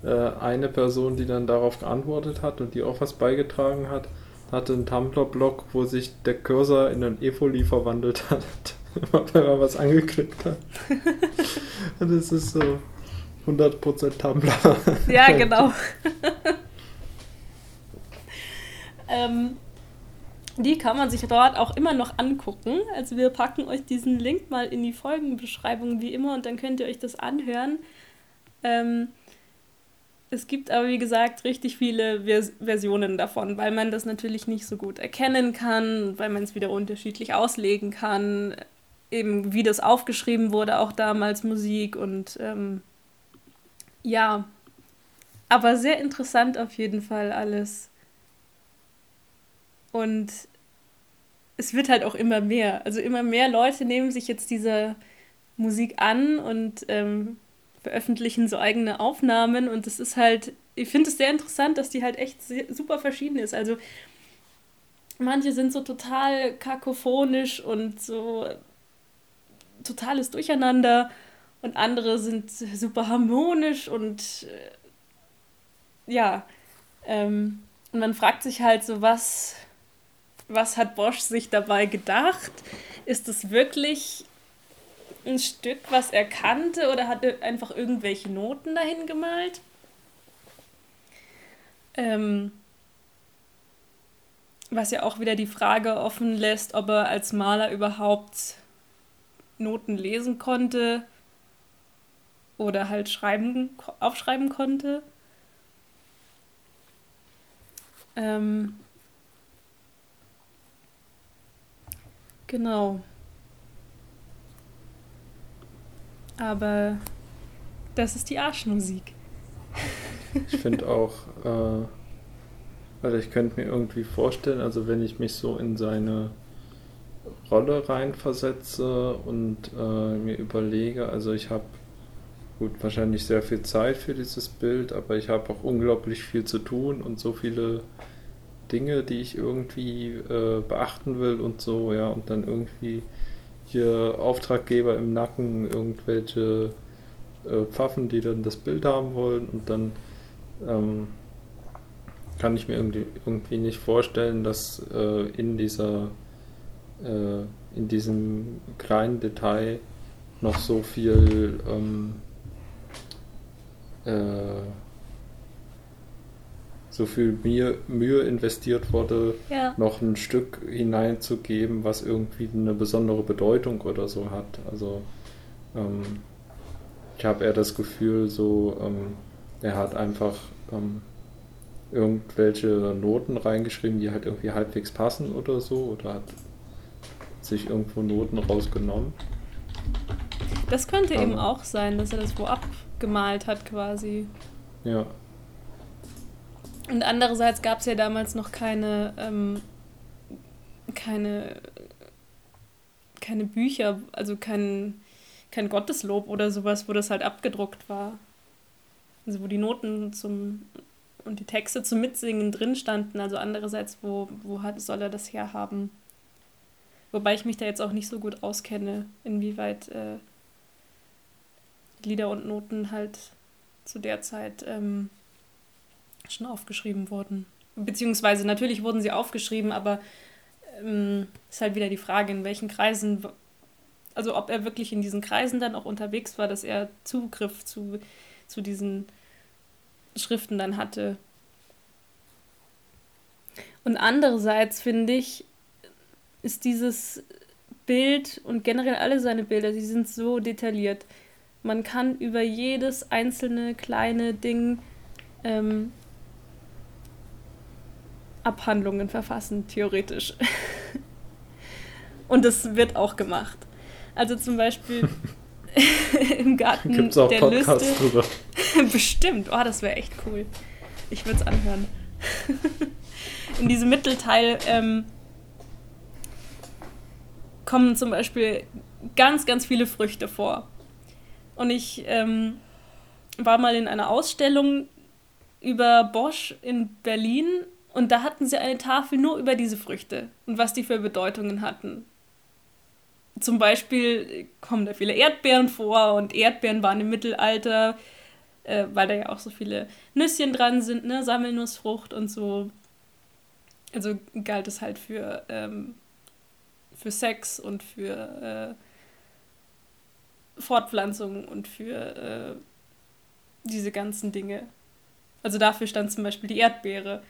äh, eine Person, die dann darauf geantwortet hat und die auch was beigetragen hat, hatte einen Tumblr-Blog, wo sich der Cursor in ein Evoli verwandelt hat, wenn man was angeklickt hat. und das ist so 100% Tumblr. Ja, genau. ähm, die kann man sich dort auch immer noch angucken. Also wir packen euch diesen Link mal in die Folgenbeschreibung wie immer und dann könnt ihr euch das anhören. Ähm, es gibt aber, wie gesagt, richtig viele Vers Versionen davon, weil man das natürlich nicht so gut erkennen kann, weil man es wieder unterschiedlich auslegen kann, eben wie das aufgeschrieben wurde, auch damals Musik und ähm, ja, aber sehr interessant auf jeden Fall alles. Und es wird halt auch immer mehr. Also immer mehr Leute nehmen sich jetzt diese Musik an und ähm, veröffentlichen so eigene Aufnahmen und es ist halt, ich finde es sehr interessant, dass die halt echt super verschieden ist. Also manche sind so total kakophonisch und so totales Durcheinander und andere sind super harmonisch und äh, ja, ähm, und man fragt sich halt so, was, was hat Bosch sich dabei gedacht? Ist es wirklich ein Stück, was er kannte oder hat er einfach irgendwelche Noten dahin gemalt? Ähm, was ja auch wieder die Frage offen lässt, ob er als Maler überhaupt Noten lesen konnte oder halt schreiben, aufschreiben konnte. Ähm, genau. Aber das ist die Arschmusik. Ich finde auch, äh, also ich könnte mir irgendwie vorstellen, also wenn ich mich so in seine Rolle reinversetze und äh, mir überlege, also ich habe gut wahrscheinlich sehr viel Zeit für dieses Bild, aber ich habe auch unglaublich viel zu tun und so viele Dinge, die ich irgendwie äh, beachten will und so, ja, und dann irgendwie hier Auftraggeber im Nacken, irgendwelche äh, Pfaffen, die dann das Bild haben wollen und dann ähm, kann ich mir irgendwie, irgendwie nicht vorstellen, dass äh, in dieser äh, in diesem kleinen Detail noch so viel ähm, äh, so viel Mühe, Mühe investiert wurde, ja. noch ein Stück hineinzugeben, was irgendwie eine besondere Bedeutung oder so hat. Also ähm, ich habe eher das Gefühl, so ähm, er hat einfach ähm, irgendwelche Noten reingeschrieben, die halt irgendwie halbwegs passen oder so, oder hat sich irgendwo Noten rausgenommen. Das könnte eben auch sein, dass er das wo abgemalt hat quasi. Ja. Und andererseits gab es ja damals noch keine, ähm, keine, keine Bücher, also kein, kein Gotteslob oder sowas, wo das halt abgedruckt war. Also wo die Noten zum und die Texte zum Mitsingen drin standen. Also andererseits, wo, wo hat, soll er das herhaben? Wobei ich mich da jetzt auch nicht so gut auskenne, inwieweit äh, Lieder und Noten halt zu der Zeit ähm, schon aufgeschrieben wurden. Beziehungsweise natürlich wurden sie aufgeschrieben, aber ähm, ist halt wieder die Frage, in welchen Kreisen, also ob er wirklich in diesen Kreisen dann auch unterwegs war, dass er Zugriff zu, zu diesen Schriften dann hatte. Und andererseits finde ich, ist dieses Bild und generell alle seine Bilder, sie sind so detailliert. Man kann über jedes einzelne kleine Ding ähm, Abhandlungen verfassen, theoretisch. und das wird auch gemacht. Also zum Beispiel im Garten Gibt's auch der Podcasts Lüste. drüber. Bestimmt. Oh, das wäre echt cool. Ich würde es anhören. In diesem Mittelteil ähm, kommen zum Beispiel ganz, ganz viele Früchte vor. Und ich ähm, war mal in einer Ausstellung über Bosch in Berlin und da hatten sie eine Tafel nur über diese Früchte und was die für Bedeutungen hatten zum Beispiel kommen da viele Erdbeeren vor und Erdbeeren waren im Mittelalter, äh, weil da ja auch so viele Nüsschen dran sind, ne, Sammelnussfrucht und so. Also galt es halt für, ähm, für Sex und für äh, Fortpflanzung und für äh, diese ganzen Dinge. Also dafür stand zum Beispiel die Erdbeere.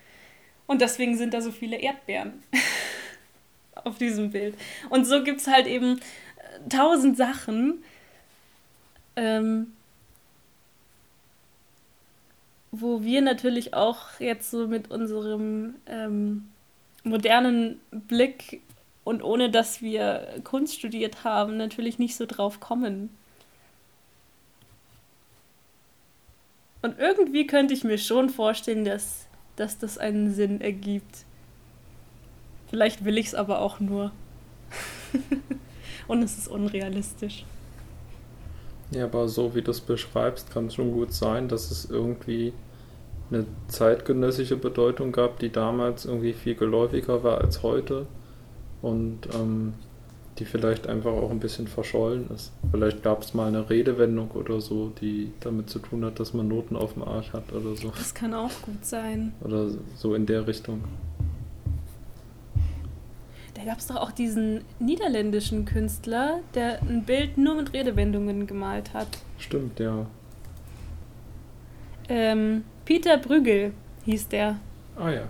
Und deswegen sind da so viele Erdbeeren. auf diesem Bild. Und so gibt es halt eben äh, tausend Sachen, ähm, wo wir natürlich auch jetzt so mit unserem ähm, modernen Blick und ohne dass wir Kunst studiert haben, natürlich nicht so drauf kommen. Und irgendwie könnte ich mir schon vorstellen, dass, dass das einen Sinn ergibt. Vielleicht will ich es aber auch nur. Und es ist unrealistisch. Ja, aber so wie du es beschreibst, kann es schon gut sein, dass es irgendwie eine zeitgenössische Bedeutung gab, die damals irgendwie viel geläufiger war als heute und ähm, die vielleicht einfach auch ein bisschen verschollen ist. Vielleicht gab es mal eine Redewendung oder so, die damit zu tun hat, dass man Noten auf dem Arsch hat oder so. Das kann auch gut sein. Oder so in der Richtung. Da gab es doch auch diesen niederländischen Künstler, der ein Bild nur mit Redewendungen gemalt hat. Stimmt, ja. Ähm, Peter Brügel hieß der. Ah ja.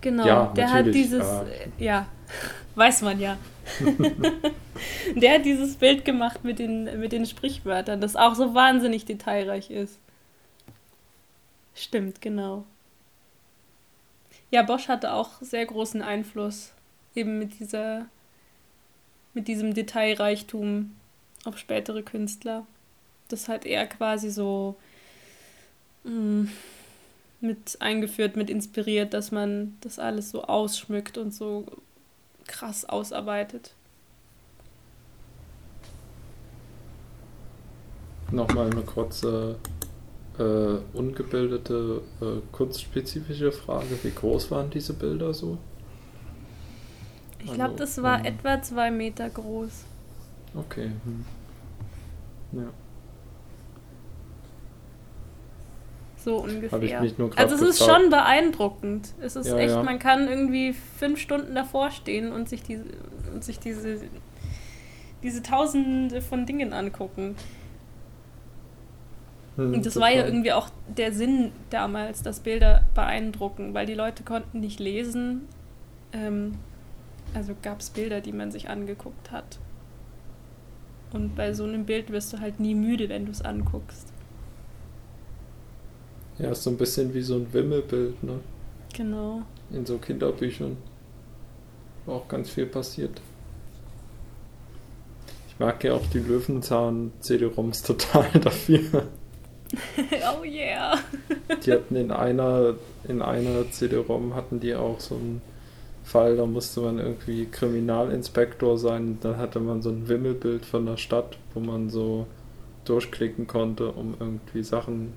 Genau, Ja, der hat dieses, äh, ja, weiß man ja. der hat dieses Bild gemacht mit den, mit den Sprichwörtern, das auch so wahnsinnig detailreich ist. Stimmt, genau. Ja, Bosch hatte auch sehr großen Einfluss, eben mit dieser, mit diesem Detailreichtum auf spätere Künstler. Das hat er quasi so mh, mit eingeführt, mit inspiriert, dass man das alles so ausschmückt und so krass ausarbeitet. Nochmal eine kurze äh, ungebildete äh, kunstspezifische Frage. Wie groß waren diese Bilder so? Ich Also, glaube, das war ähm, etwa zwei Meter groß. Okay. Hm. Ja. So ungefähr. Also es ist schon beeindruckend. Es ist Ja, echt, ja. man kann irgendwie fünf Stunden davor stehen und sich diese, und sich diese, diese Tausende von Dingen angucken. Hm, Und das war ja irgendwie auch der Sinn damals, dass Bilder beeindrucken, weil die Leute konnten nicht lesen. Ähm, also gab es Bilder, die man sich angeguckt hat. Und bei so einem Bild wirst du halt nie müde, wenn du es anguckst. Ja, ist so ein bisschen wie so ein Wimmelbild, ne? Genau. In so Kinderbüchern. Wo auch ganz viel passiert. Ich mag ja auch die Löwenzahn-CD-ROMs total dafür. oh yeah. Die hatten in einer, in einer CD-ROM hatten die auch so einen Fall, da musste man irgendwie Kriminalinspektor sein. Dann hatte man so ein Wimmelbild von der Stadt, wo man so durchklicken konnte, um irgendwie Sachen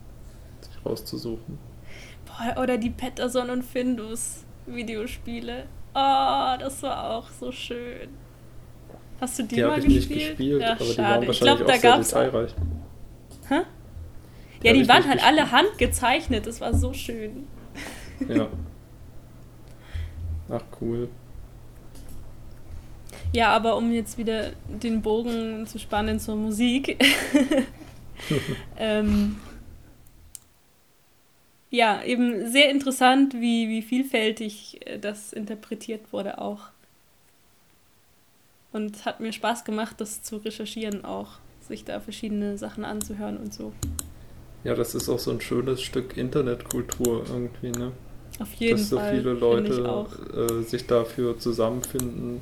rauszusuchen. Boah, oder die Patterson und Findus Videospiele. Oh, das war auch so schön. Hast du die, Die mal ich nicht gespielt? gespielt, ja, aber die schade. waren ich glaube, da gab's detailreich. Hä? Die Ja, die ich waren halt alle gespielt. handgezeichnet. Das war so schön. Ja. Ach cool. Ja, aber um jetzt wieder den Bogen zu spannen zur Musik. ähm, ja, eben sehr interessant, wie, wie vielfältig äh, das interpretiert wurde auch. Und hat mir Spaß gemacht, das zu recherchieren auch, sich da verschiedene Sachen anzuhören und so. Ja, das ist auch so ein schönes Stück Internetkultur irgendwie, ne? Auf jeden Dass so Fall. viele Leute äh, sich dafür zusammenfinden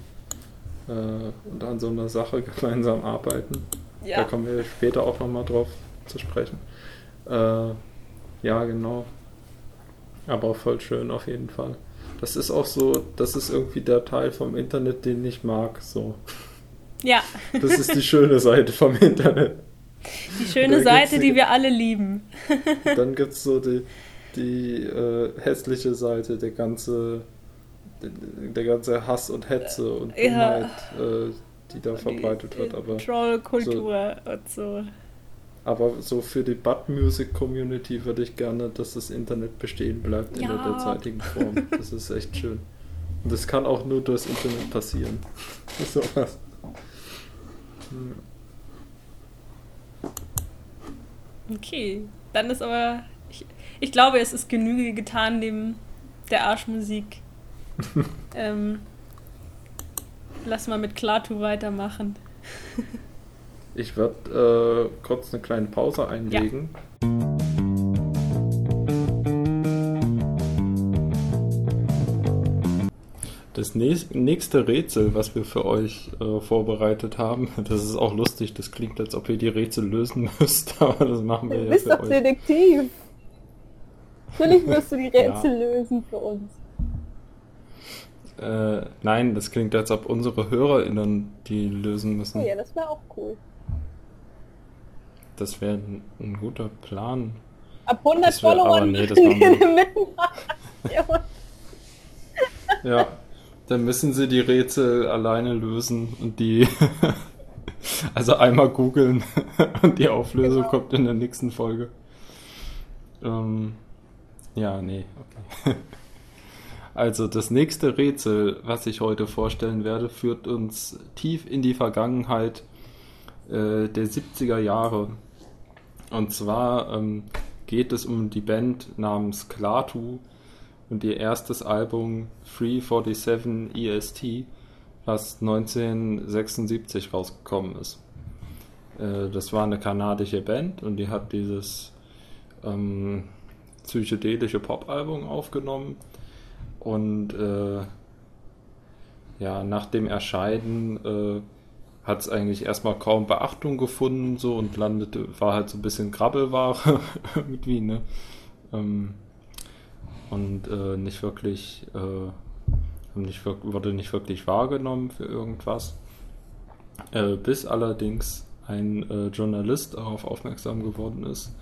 äh, und an so einer Sache gemeinsam arbeiten. Da Ja, kommen wir später auch nochmal drauf zu sprechen. Äh, ja, genau. Aber voll schön auf jeden Fall. Das ist auch so, das ist irgendwie der Teil vom Internet, den ich mag. So. ja. Das ist die schöne Seite vom Internet. die schöne Seite, die die- wir alle lieben. Dann gibt es so die, die äh, hässliche Seite, der ganze, der, ganze Hass und Hetze und Ja. Dummheit, äh, die da verbreitet wird. Aber, Trollkultur und so. Aber so für die Butt Music Community würde ich gerne, dass das Internet bestehen bleibt in der Ja. derzeitigen Form. Das ist echt schön. Und das kann auch nur durchs Internet passieren. Sowas. Ja. Okay, dann ist aber. Ich, ich glaube, es ist Genüge getan dem der Arschmusik. ähm, lass mal mit Klaatu weitermachen. Ich werde äh, kurz eine kleine Pause einlegen. Das nächst- nächste Rätsel, was wir für euch äh, vorbereitet haben, das ist auch lustig, das klingt, als ob ihr die Rätsel lösen müsst, aber das machen wir Du ja bist doch euch. Detektiv. Natürlich wirst du die Ja. Rätsel lösen für uns. Äh, nein, das klingt, als ob unsere HörerInnen die lösen Oh müssen. ja, das wäre auch cool. Das wäre ein, ein guter Plan. Ab 100 Das wär- Followern nee, das. Ja, dann müssen sie die Rätsel alleine lösen und die. Also einmal googeln und die Auflösung Genau. kommt in der nächsten Folge. Ähm, ja, nee, okay. Also das nächste Rätsel, was ich heute vorstellen werde, führt uns tief in die Vergangenheit äh, der 70er Jahre. Und zwar ähm, geht es um die Band namens Klaatu und ihr erstes Album 347 EST, was 1976 rausgekommen ist. Äh, das war eine kanadische Band und die hat dieses ähm, psychedelische Pop-Album aufgenommen und äh, ja, nach dem Erscheinen äh, hat es eigentlich erstmal kaum Beachtung gefunden so und landete, war halt so ein bisschen Grabbelware irgendwie, ne? Ähm, und äh, nicht wirklich, äh, nicht, wurde nicht wirklich wahrgenommen für irgendwas. Äh, bis allerdings ein äh, Journalist darauf aufmerksam geworden ist,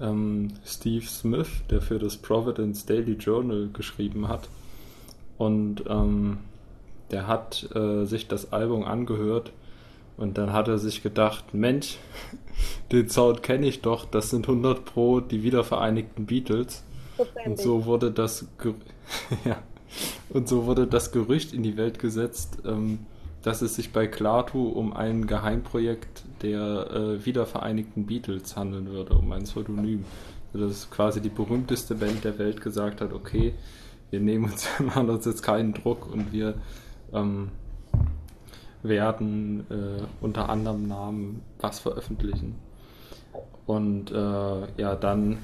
ähm, Steve Smith, der für das Providence Daily Journal geschrieben hat. Und ähm, der hat äh, sich das Album angehört und dann hat er sich gedacht, Mensch, den Sound kenne ich doch, das sind 100 Pro die wiedervereinigten Beatles. Und so wurde das Ger ja. und so wurde das Gerücht in die Welt gesetzt, ähm, dass es sich bei Klaatu um ein Geheimprojekt der äh, wiedervereinigten Beatles handeln würde, um ein Pseudonym. Also Dass quasi die berühmteste Band der Welt gesagt hat, okay, wir nehmen uns, machen uns jetzt keinen Druck und wir ähm, werden äh, unter anderem Namen was veröffentlichen. Und äh, ja, dann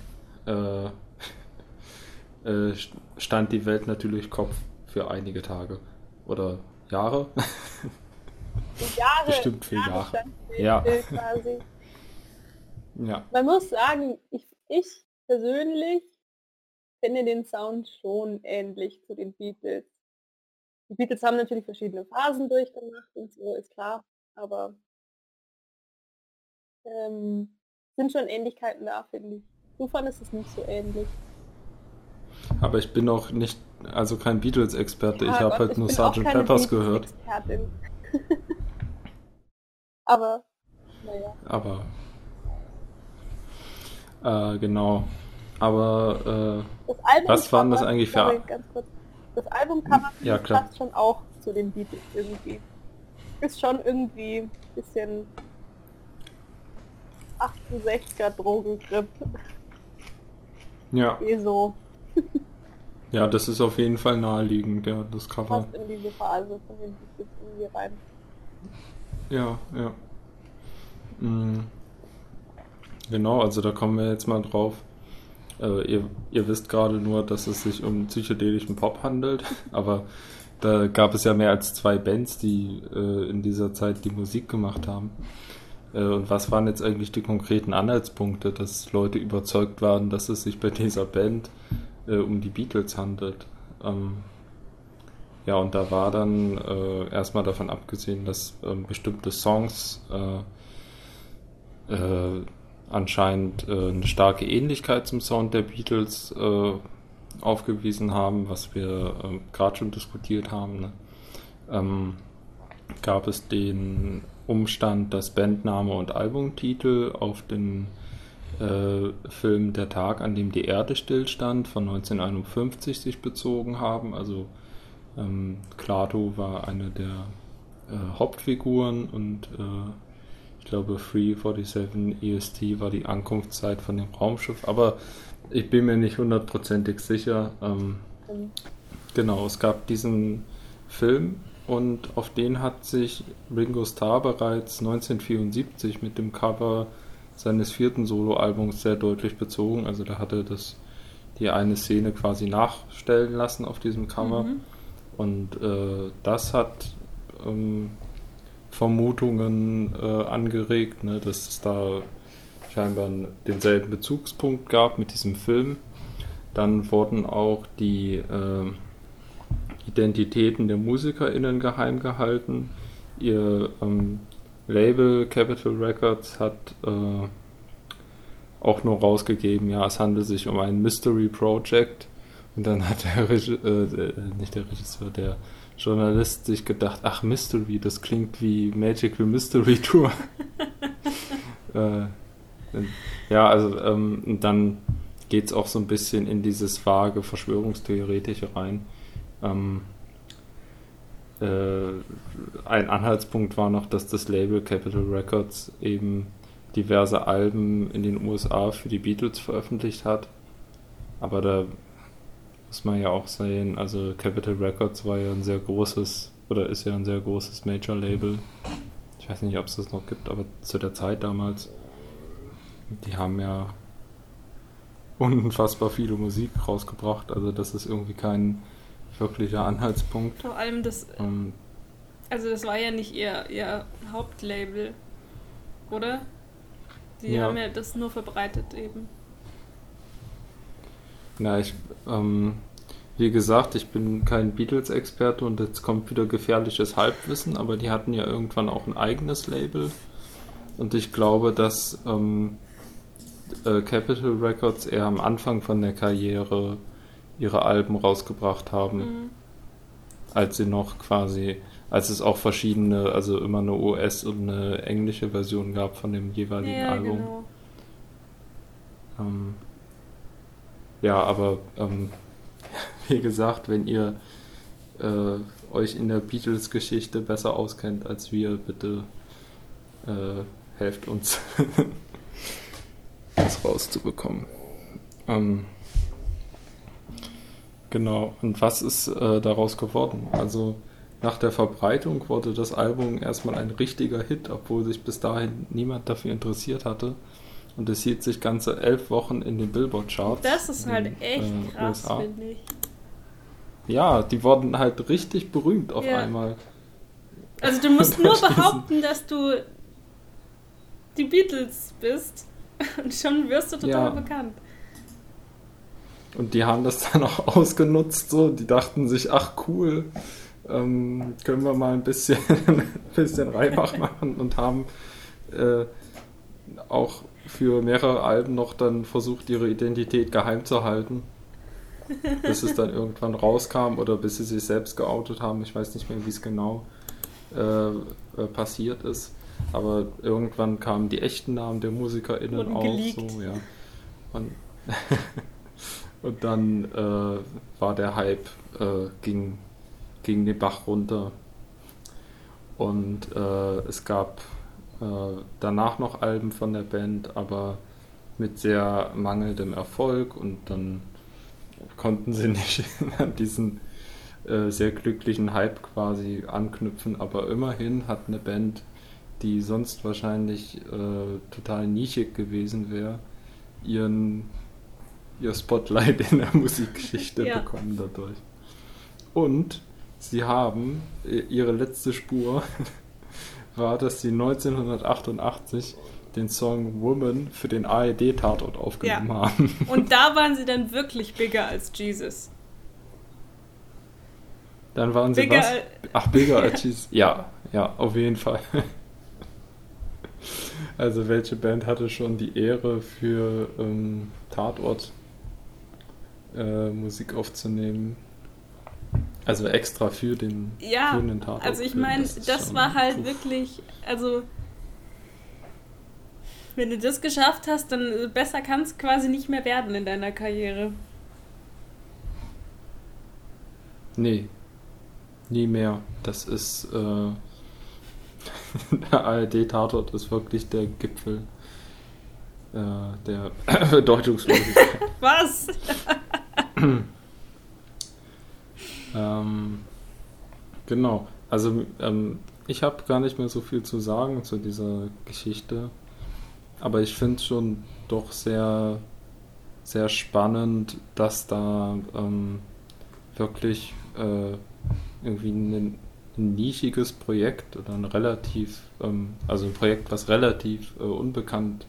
äh, äh, st- stand die Welt natürlich Kopf für einige Tage oder Jahre. Jahre, Bestimmt für Jahre. die Ja. Quasi. ja, Man muss sagen, ich, ich persönlich finde den Sound schon ähnlich zu den Beatles. Die Beatles haben natürlich verschiedene Phasen durchgemacht und so, ist klar, aber ähm, sind schon Ähnlichkeiten da, finde ich. Du fandest es nicht so ähnlich. aber ich bin auch nicht, also kein Beatles-Experte. ich Ah habe halt nur bin auch Sgt. Peppers gehört. Aber, naja. Aber äh, genau. Aber Album Was waren das eigentlich für- sorry, ganz kurz. Das Albumcover finde Ja, ich, klar. passt schon auch zu den Beatles irgendwie. Ist schon irgendwie ein bisschen 68er Drogengrip. ja, Eh so ja, das ist auf jeden Fall naheliegend, ja, das Cover. passt in diese Phase von den Beatles irgendwie rein. Ja, ja. Mm. Genau, also da kommen wir jetzt mal drauf. Äh, ihr, ihr wisst gerade nur, dass es sich um psychedelischen Pop handelt, aber da gab es ja mehr als zwei Bands, die äh, in dieser Zeit die Musik gemacht haben. Äh, und was waren jetzt eigentlich die konkreten Anhaltspunkte, dass Leute überzeugt waren, dass es sich bei dieser Band äh, um die Beatles handelt? Ähm, ja, und da war dann äh, erstmal davon abgesehen, dass ähm, bestimmte Songs äh, äh, anscheinend äh, eine starke Ähnlichkeit zum Sound der Beatles äh, aufgewiesen haben, was wir ähm, gerade schon diskutiert haben. Ne? Ähm, gab es den Umstand, dass Bandname und Albumtitel auf den äh, Film Der Tag, an dem die Erde stillstand von 1951 sich bezogen haben. Also ähm, Klaatu war eine der äh, Hauptfiguren und äh, glaube 347 EST war die Ankunftszeit von dem Raumschiff, aber ich bin mir nicht hundertprozentig sicher. Ähm, Ähm, genau, es gab diesen Film und auf den hat sich Ringo Starr bereits 1974 mit dem Cover seines vierten Soloalbums sehr deutlich bezogen. Also da hatte das die eine Szene quasi nachstellen lassen auf diesem Cover. Mhm. Und äh, das hat ähm, Vermutungen äh, angeregt, ne, dass es da scheinbar denselben Bezugspunkt gab mit diesem Film. Dann wurden auch die äh, Identitäten der MusikerInnen geheim gehalten. Ihr ähm, Label Capital Records hat äh, auch nur rausgegeben, ja, es handelt sich um ein Mystery Project. Und dann hat der Regisseur, äh, nicht der Regisseur, der Journalist sich gedacht, ach Mystery, das klingt wie Magical Mystery Tour. äh, ja, also ähm, dann geht es auch so ein bisschen in dieses vage Verschwörungstheoretische rein. Ähm, äh, ein Anhaltspunkt war noch, dass das Label Capital Records eben diverse Alben in den USA für die Beatles veröffentlicht hat. Aber da muss man ja auch sehen, also Capital Records war ja ein sehr großes, oder ist ja ein sehr großes Major-Label. Ich weiß nicht, ob es das noch gibt, aber zu der Zeit damals, die haben ja unfassbar viele Musik rausgebracht. Also das ist irgendwie kein wirklicher Anhaltspunkt. Vor allem das, ähm, also das war ja nicht ihr, ihr Hauptlabel, oder? Die ja. haben ja das nur verbreitet eben. Na, ich, ähm, wie gesagt, ich bin kein Beatles-Experte und jetzt kommt wieder gefährliches Halbwissen, aber die hatten ja irgendwann auch ein eigenes Label. Und ich glaube, dass ähm, äh, Capitol Records eher am Anfang von der Karriere ihre Alben rausgebracht haben, mhm. als sie noch quasi, als es auch verschiedene, also immer eine US- und eine englische Version gab von dem jeweiligen ja, Album. Genau. Ähm, ja, aber ähm, wie gesagt, wenn ihr äh, euch in der Beatles-Geschichte besser auskennt als wir, bitte äh, helft uns, das rauszubekommen. Ähm, genau, und was ist äh, daraus geworden? Also nach der Verbreitung wurde das Album erstmal ein richtiger Hit, obwohl sich bis dahin niemand dafür interessiert hatte. Und es hielt sich ganze elf Wochen in den Billboard-Charts. Das ist halt in, echt äh, krass, finde ich. Ja, die wurden halt richtig berühmt auf ja. einmal. Also du musst nur behaupten, dass du die Beatles bist und schon wirst du total ja. bekannt. Und die haben das dann auch ausgenutzt, so. Die dachten sich, ach cool, ähm, können wir mal ein bisschen, ein bisschen Reibach machen und haben äh, auch für mehrere Alben noch dann versucht, ihre Identität geheim zu halten. Bis es dann irgendwann rauskam oder bis sie sich selbst geoutet haben. Ich weiß nicht mehr, wie es genau äh, äh, passiert ist. Aber irgendwann kamen die echten Namen der MusikerInnen auf. So, ja. Und, und dann äh, war der Hype, äh, ging, ging den Bach runter. Und äh, es gab äh, danach noch Alben von der Band, aber mit sehr mangelndem Erfolg und dann konnten sie nicht an diesen äh, sehr glücklichen Hype quasi anknüpfen, aber immerhin hat eine Band, die sonst wahrscheinlich äh, total nischig gewesen wäre, ihren ihr Spotlight in der Musikgeschichte ja. bekommen dadurch. Und sie haben äh, ihre letzte Spur war, dass sie 1988 den Song Woman für den ARD-Tatort aufgenommen ja. haben. Und da waren sie dann wirklich bigger als Jesus. Dann waren sie bigger was? Ach, bigger als Jesus. Ja, ja, auf jeden Fall. Also welche Band hatte schon die Ehre für ähm, Tatort äh, Musik aufzunehmen? Also extra für den, ja, für den Tatort. Also ich meine, das, das war halt wirklich, also wenn du das geschafft hast, dann besser kann es quasi nicht mehr werden in deiner Karriere. Nee, nie mehr. Das ist äh, der ARD-Tatort ist wirklich der Gipfel äh, der Bedeutungslosigkeit. Was? Ähm, genau. Also ähm, ich habe gar nicht mehr so viel zu sagen zu dieser Geschichte. Aber ich finde es schon doch sehr, sehr spannend, dass da ähm, wirklich äh, irgendwie ein, ein, nischiges Projekt oder ein relativ, ähm, also ein Projekt, was relativ äh, unbekannt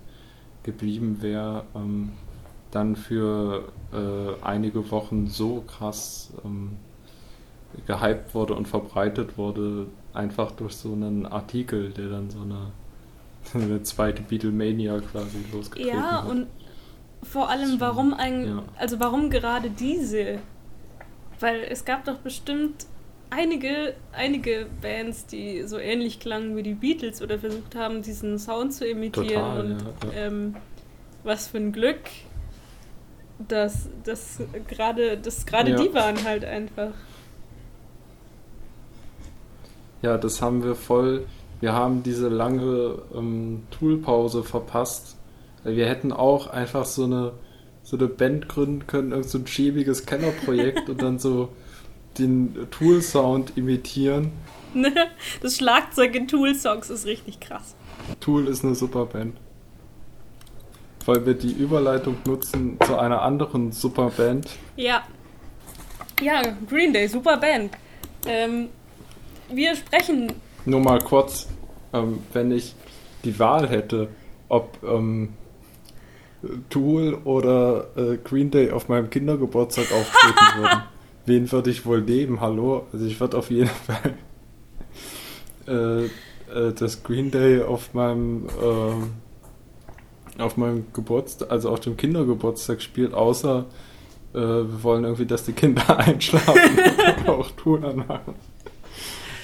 geblieben wäre, ähm, dann für äh, einige Wochen so krass ähm, gehypt wurde und verbreitet wurde, einfach durch so einen Artikel, der dann so eine Eine zweite Beatlemania quasi losgetreten Ja, hat. und vor allem, warum eigentlich, Ja. also warum gerade diese? Weil es gab doch bestimmt einige, einige Bands, die so ähnlich klangen wie die Beatles oder versucht haben, diesen Sound zu imitieren. Total, und ja, ja. Ähm, was für ein Glück, dass das gerade dass gerade die waren halt einfach. Ja, das haben wir voll. Wir haben diese lange ähm, Toolpause verpasst. Wir hätten auch einfach so eine, so eine Band gründen können, irgend so ein schäbiges Kennerprojekt und dann so den Tool-Sound imitieren. Das Schlagzeug in Tool-Songs ist richtig krass. Tool ist eine super Band. Weil wir die Überleitung nutzen zu einer anderen super Band. Ja. Ja, Green Day, super Band. Ähm, wir sprechen Nur mal kurz, ähm, wenn ich die Wahl hätte, ob ähm, Tool oder äh, Green Day auf meinem Kindergeburtstag auftreten würden, wen würde ich wohl nehmen? Hallo? Also ich würde auf jeden Fall äh, äh, das Green Day auf meinem ähm, auf meinem Geburtstag, also auf dem Kindergeburtstag spielt, außer äh, wir wollen irgendwie, dass die Kinder einschlafen auch Tool anmachen.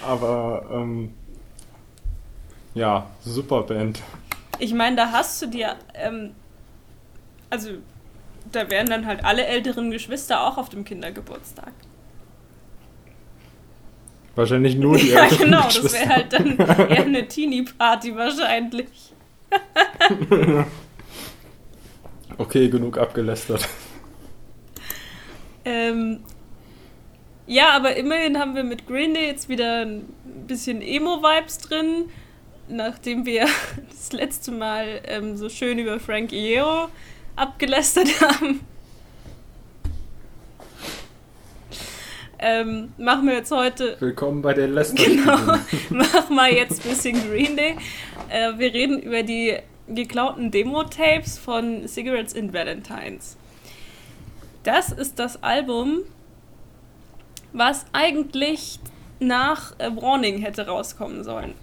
Aber ähm, ja, super Band. Ich meine, da hast du dir, ähm, also da wären dann halt alle älteren Geschwister auch auf dem Kindergeburtstag. Wahrscheinlich nur die ja, älteren genau, das wäre halt dann eher eine Teenie-Party wahrscheinlich. Okay, genug abgelästert. Ähm, ja, aber immerhin haben wir mit Green Day jetzt wieder ein bisschen Emo-Vibes drin, nachdem wir das letzte Mal ähm, so schön über Frank Iero abgelästert haben. Ähm, machen wir jetzt heute Willkommen bei den Lester. Genau, machen wir jetzt ein bisschen Green Day. Äh, wir reden über die geklauten Demo-Tapes von Cigarettes in Valentines. Das ist das Album, was eigentlich nach äh, Warning hätte rauskommen sollen.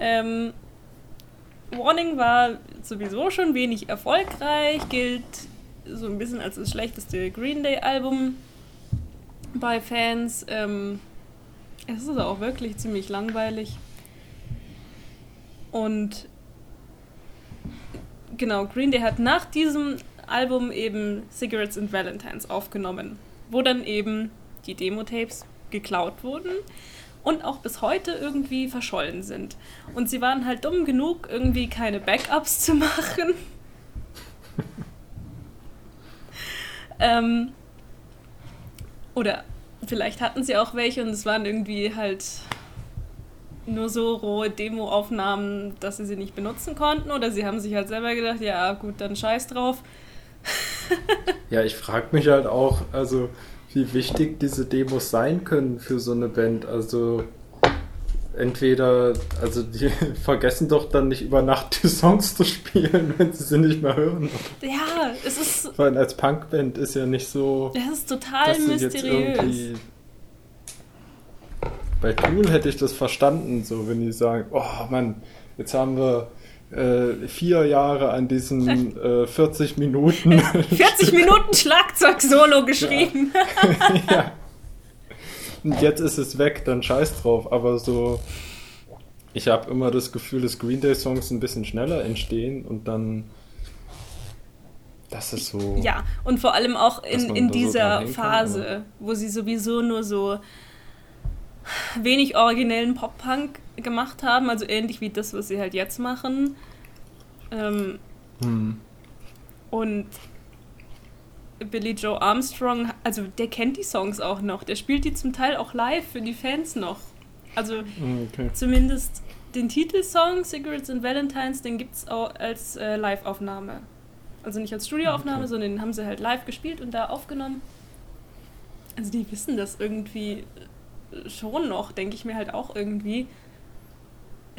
Ähm, Warning war sowieso schon wenig erfolgreich, gilt so ein bisschen als das schlechteste Green Day-Album bei Fans. Ähm, es ist auch wirklich ziemlich langweilig. Und genau, Green Day hat nach diesem Album eben Cigarettes and Valentines aufgenommen, wo dann eben die Demo-Tapes geklaut wurden und auch bis heute irgendwie verschollen sind. Und sie waren halt dumm genug, irgendwie keine Backups zu machen. ähm, oder vielleicht hatten sie auch welche und es waren irgendwie halt nur so rohe Demo-Aufnahmen, dass sie sie nicht benutzen konnten. Oder sie haben sich halt selber gedacht, ja gut, dann scheiß drauf. Ja, ich frage mich halt auch, also wie wichtig diese Demos sein können für so eine Band. Also entweder, also die vergessen doch dann nicht über Nacht die Songs zu spielen, wenn sie sie nicht mehr hören. Ja, es ist, Weil als Punkband ist ja nicht so, es ist total mysteriös. Bei Tool hätte ich das verstanden, so wenn die sagen, oh Mann, jetzt haben wir äh, vier Jahre an diesen äh, 40 Minuten 40 Minuten Schlagzeug-Solo geschrieben. ja. Und jetzt ist es weg, dann scheiß drauf. Aber so, ich habe immer das Gefühl, dass Green Day Songs ein bisschen schneller entstehen und dann, das ist so. Ja, und vor allem auch in, in so dieser dran hängen kann, Phase, wo sie sowieso nur so wenig originellen Pop-Punk gemacht haben, also ähnlich wie das, was sie halt jetzt machen. Ähm, Hm. und Billy Joe Armstrong, also der kennt die Songs auch noch, der spielt die zum Teil auch live für die Fans noch. Also Hm, Okay. zumindest den Titelsong Cigarettes and Valentines, den gibt es auch als äh, Live-Aufnahme. Also nicht als Studioaufnahme, Okay. sondern den haben sie halt live gespielt und da aufgenommen. Also die wissen das irgendwie äh, schon noch, denke ich mir halt auch irgendwie.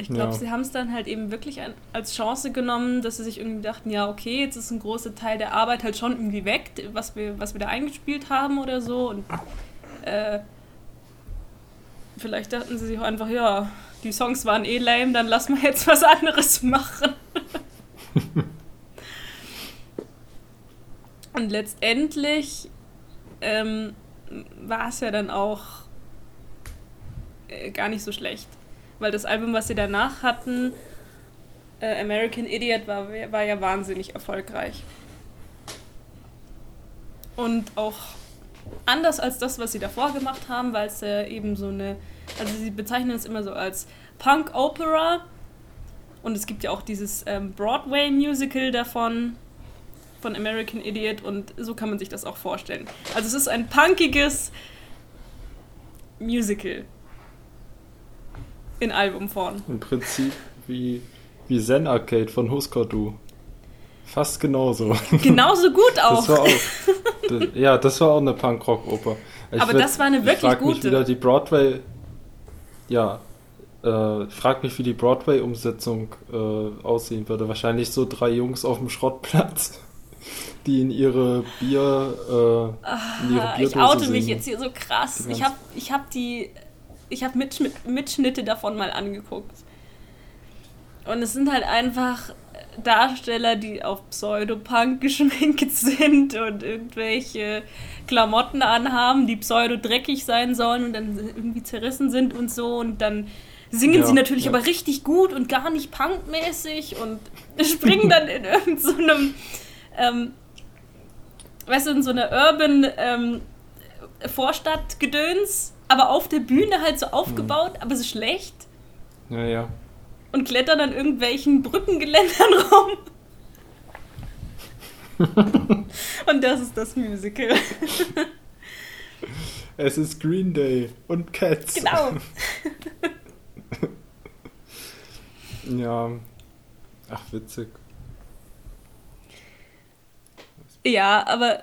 Ich glaube, Ja. sie haben es dann halt eben wirklich an, als Chance genommen, dass sie sich irgendwie dachten, ja, okay, jetzt ist ein großer Teil der Arbeit halt schon irgendwie weg, was wir, was wir da eingespielt haben oder so. Und äh, vielleicht dachten sie sich auch einfach, ja, die Songs waren eh lame, dann lass mal jetzt was anderes machen. Und letztendlich ähm, war es ja dann auch äh, gar nicht so schlecht. Weil das Album, was sie danach hatten, äh, American Idiot, war, war ja wahnsinnig erfolgreich. Und auch anders als das, was sie davor gemacht haben, weil es äh, eben so eine, also sie bezeichnen es immer so als Punk Opera. Und es gibt ja auch dieses ähm, Broadway-Musical davon, von American Idiot. Und so kann man sich das auch vorstellen. Also es ist ein punkiges Musical. In Albumform. Im Prinzip wie, wie Zen Arcade von Husker Du. Fast genauso. Genauso gut auch. Das war auch ja, das war auch eine Punkrock-Oper. Aber das war eine wirklich ich frag gute. Mich wieder die Broadway. Ja, äh, frag mich, wie die Broadway-Umsetzung äh, aussehen würde. Wahrscheinlich so drei Jungs auf dem Schrottplatz, die in ihre Bier. Äh, in ihre Ah, ich oute mich jetzt hier so krass. Ich habe ich hab die. Ich habe Mitschnitt, Mitschnitte davon mal angeguckt. Und es sind halt einfach Darsteller, die auf Pseudopunk geschminkt sind und irgendwelche Klamotten anhaben, die pseudo-dreckig sein sollen und dann irgendwie zerrissen sind und so. Und dann singen Ja, sie natürlich ja. aber richtig gut und gar nicht punkmäßig und springen dann in irgendeinem, so einem, ähm, weißt du, in so einer Urban ähm, Vorstadtgedöns, aber auf der Bühne halt so aufgebaut, aber so schlecht Ja, ja. und klettern an irgendwelchen Brückengeländern rum. und das ist das Musical. Es ist Green Day und Cats. Genau. Ja. Ach, witzig. Ja, aber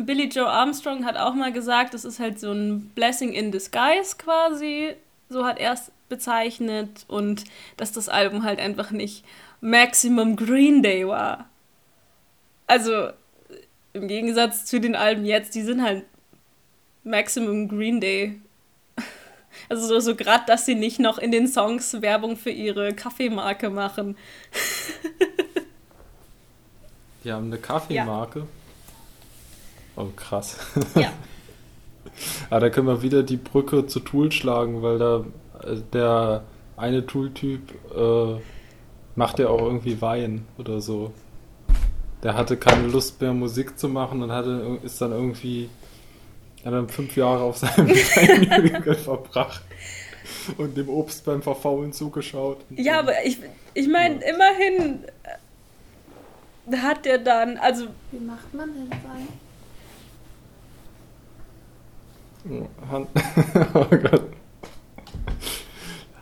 Billy Joe Armstrong hat auch mal gesagt, das ist halt so ein Blessing in Disguise quasi. So hat er es bezeichnet. Und dass das Album halt einfach nicht Maximum Green Day war. Also im Gegensatz zu den Alben jetzt, die sind halt Maximum Green Day. Also so, so gerade, dass sie nicht noch in den Songs Werbung für ihre Kaffeemarke machen. Die haben eine Kaffeemarke. Oh, krass. Ja. Ah, da können wir wieder die Brücke zu Tool schlagen, weil da äh, der eine Tool-Typ äh, macht ja auch irgendwie Wein oder so. Der hatte keine Lust mehr Musik zu machen und hatte, ist dann irgendwie, hat dann fünf Jahre auf seinem Weinhügel verbracht und dem Obst beim Verfaulen zugeschaut. Ja, so. aber ich, ich meine, immerhin äh, hat der dann, also Wie macht man denn Wein? Han oh Gott.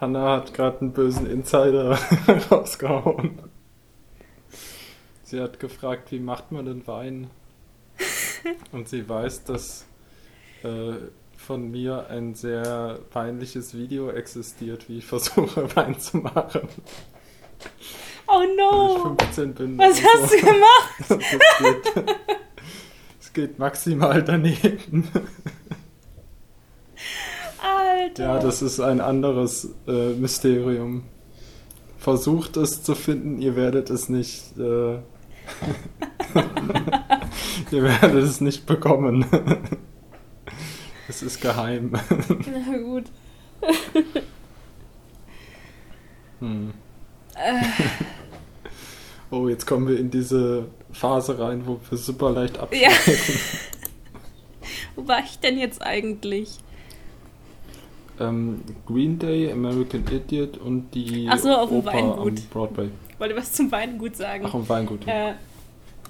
Hanna hat gerade einen bösen Insider rausgehauen. Sie hat gefragt, wie macht man denn Wein? Und sie weiß, dass äh, von mir ein sehr peinliches Video existiert, wie ich versuche, Wein zu machen. oh Wenn ich no, 15 bin. was hast so. du gemacht? Das geht, es geht maximal daneben. Alter. Ja, das ist ein anderes äh, Mysterium. Versucht es zu finden, ihr werdet es nicht. Äh, ihr werdet es nicht bekommen. es ist geheim. Na gut. Hm. Äh, Oh, jetzt kommen wir in diese Phase rein, wo wir super leicht ja. abschweifen. Wo war ich denn jetzt eigentlich? Ähm, Green Day, American Idiot und die Ach so, auf dem Oper Weingut. am Broadway. Ich wollte was zum Weingut sagen. Ach, am Weingut. Äh,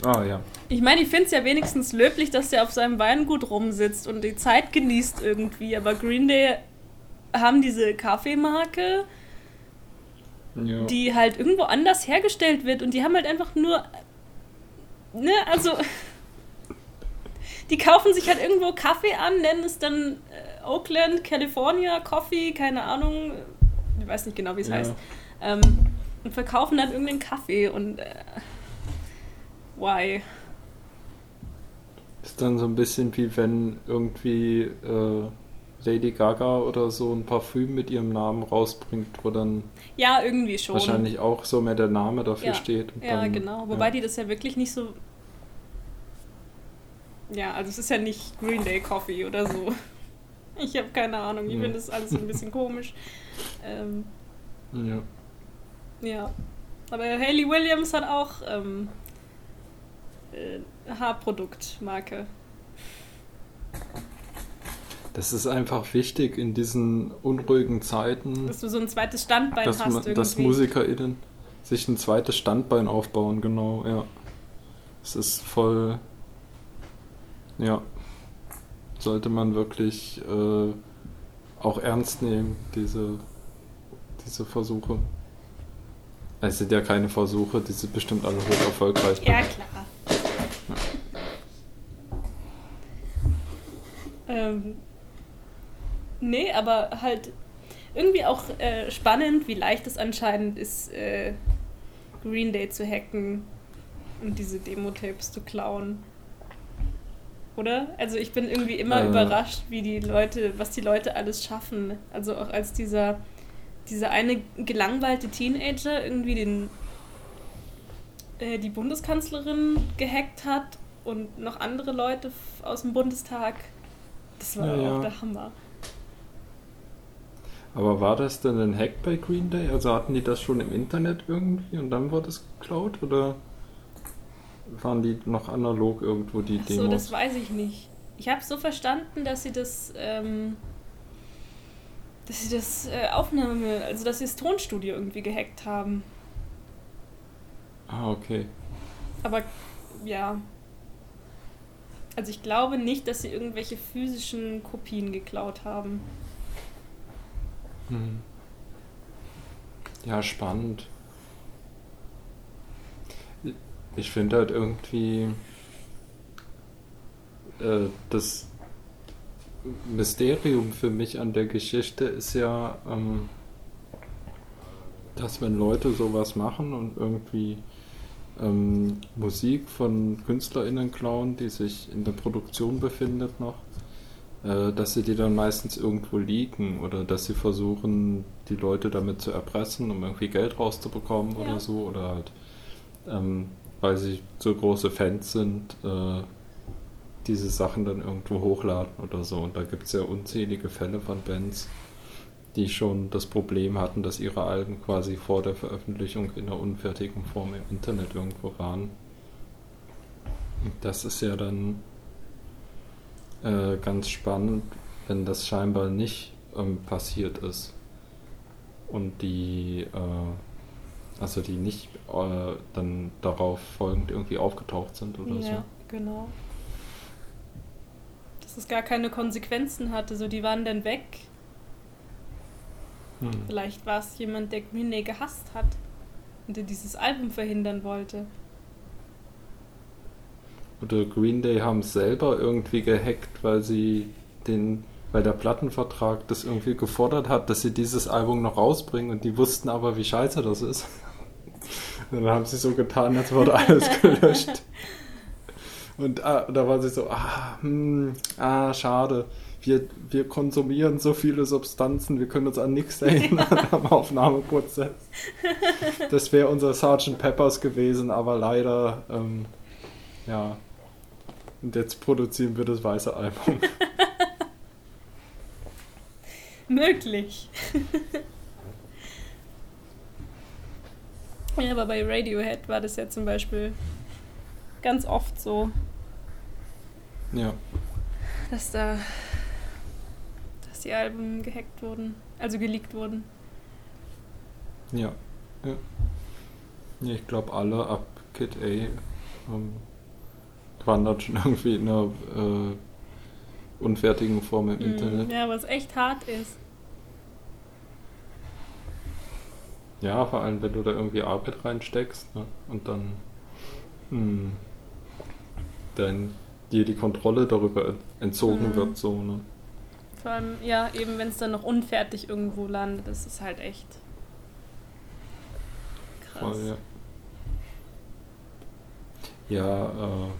Ah, ja. ich meine, ich finde es ja wenigstens löblich, dass der auf seinem Weingut rumsitzt und die Zeit genießt irgendwie. Aber Green Day haben diese Kaffeemarke, ja. die halt irgendwo anders hergestellt wird und die haben halt einfach nur. Ne, also. Die kaufen sich halt irgendwo Kaffee an, nennen es dann äh, Oakland, California Coffee, keine Ahnung, ich weiß nicht genau, wie es Ja. heißt. Ähm, und verkaufen dann irgendeinen Kaffee und. Äh, why? Ist dann so ein bisschen wie wenn irgendwie äh, Lady Gaga oder so ein Parfüm mit ihrem Namen rausbringt, wo dann Ja, irgendwie schon. wahrscheinlich auch so mehr der Name dafür ja. steht. Ja, dann, genau. Wobei ja. die das ja wirklich nicht so. Ja, also es ist ja nicht Green Day Coffee oder so. Ich habe keine Ahnung. Ich Ja. finde das alles ein bisschen komisch. Ähm, Ja. ja. Aber Hayley Williams hat auch ähm, äh, Haarproduktmarke. Das ist einfach wichtig in diesen unruhigen Zeiten, Dass du so ein zweites Standbein dass, hast irgendwie. dass MusikerInnen sich ein zweites Standbein aufbauen, genau, ja. Es ist voll, ja, sollte man wirklich äh, auch ernst nehmen, diese, diese Versuche. Es sind ja keine Versuche, die sind bestimmt alle hoch erfolgreich. Ja, klar. Ähm, nee, aber halt irgendwie auch äh, spannend, wie leicht es anscheinend ist, äh, Green Day zu hacken und diese Demo-Tapes zu klauen. Oder? Also ich bin irgendwie immer Äh. überrascht, wie die Leute, was die Leute alles schaffen. Also auch als dieser, dieser eine gelangweilte Teenager irgendwie den äh, die Bundeskanzlerin gehackt hat und noch andere Leute aus dem Bundestag. Das war ja. auch der Hammer. Aber war das denn ein Hack bei Green Day? Also hatten die das schon im Internet irgendwie und dann wurde es geklaut? Oder waren die noch analog irgendwo die Ach so, Demos? das weiß ich nicht. Ich habe so verstanden, dass sie das, ähm, dass sie das äh, Aufnahme, also dass sie das Tonstudio irgendwie gehackt haben. ah, okay. Aber ja. Also ich glaube nicht, dass sie irgendwelche physischen Kopien geklaut haben. Hm. Ja, spannend. Ich finde halt irgendwie äh, das Mysterium für mich an der Geschichte ist ja, ähm, dass wenn Leute sowas machen und irgendwie ähm, Musik von KünstlerInnen klauen, die sich in der Produktion befindet noch, äh, dass sie die dann meistens irgendwo liegen oder dass sie versuchen, die Leute damit zu erpressen, um irgendwie Geld rauszubekommen Ja. oder so oder halt, ähm, weil sie so große Fans sind, äh, diese Sachen dann irgendwo hochladen oder so. Und da gibt es ja unzählige Fälle von Bands, die schon das Problem hatten, dass ihre Alben quasi vor der Veröffentlichung in einer unfertigen Form im Internet irgendwo waren. Das ist ja dann äh, ganz spannend, wenn das scheinbar nicht ähm, passiert ist. Und die, äh, also die nicht äh, dann darauf folgend irgendwie aufgetaucht sind oder ja, genau. Dass es gar keine Konsequenzen hatte, so die waren dann weg. so. Hm. Vielleicht war es jemand, der Green Day gehasst hat und der dieses Album verhindern wollte. Oder Green Day haben es selber irgendwie gehackt, weil sie den, weil der Plattenvertrag das irgendwie gefordert hat, dass sie dieses Album noch rausbringen und die wussten aber, wie scheiße das ist. Und dann haben sie so getan, als wurde alles gelöscht. Und ah, da war sie so, ah, hm, ah, schade. Wir, wir konsumieren so viele Substanzen, wir können uns an nichts erinnern am Aufnahmeprozess. Das wäre unser Sgt. Peppers gewesen, aber leider, ähm, ja. Und jetzt produzieren wir das weiße Album. Möglich. Ja, aber bei Radiohead war das ja zum Beispiel ganz oft so, Ja. dass da dass die Alben gehackt wurden, also geleakt wurden. Ja. Ja, ich glaube alle ab Kid A ähm, waren dann schon irgendwie in einer äh, unfertigen Form im Mhm. Internet. Ja, was echt hart ist. Ja, vor allem wenn du da irgendwie Arbeit reinsteckst ne? und dann hm, dann dir die Kontrolle darüber entzogen Mhm. wird, so, ne? Vor allem, ja, eben wenn es dann noch unfertig irgendwo landet, das ist halt echt krass. Voll, ja. Ja, äh,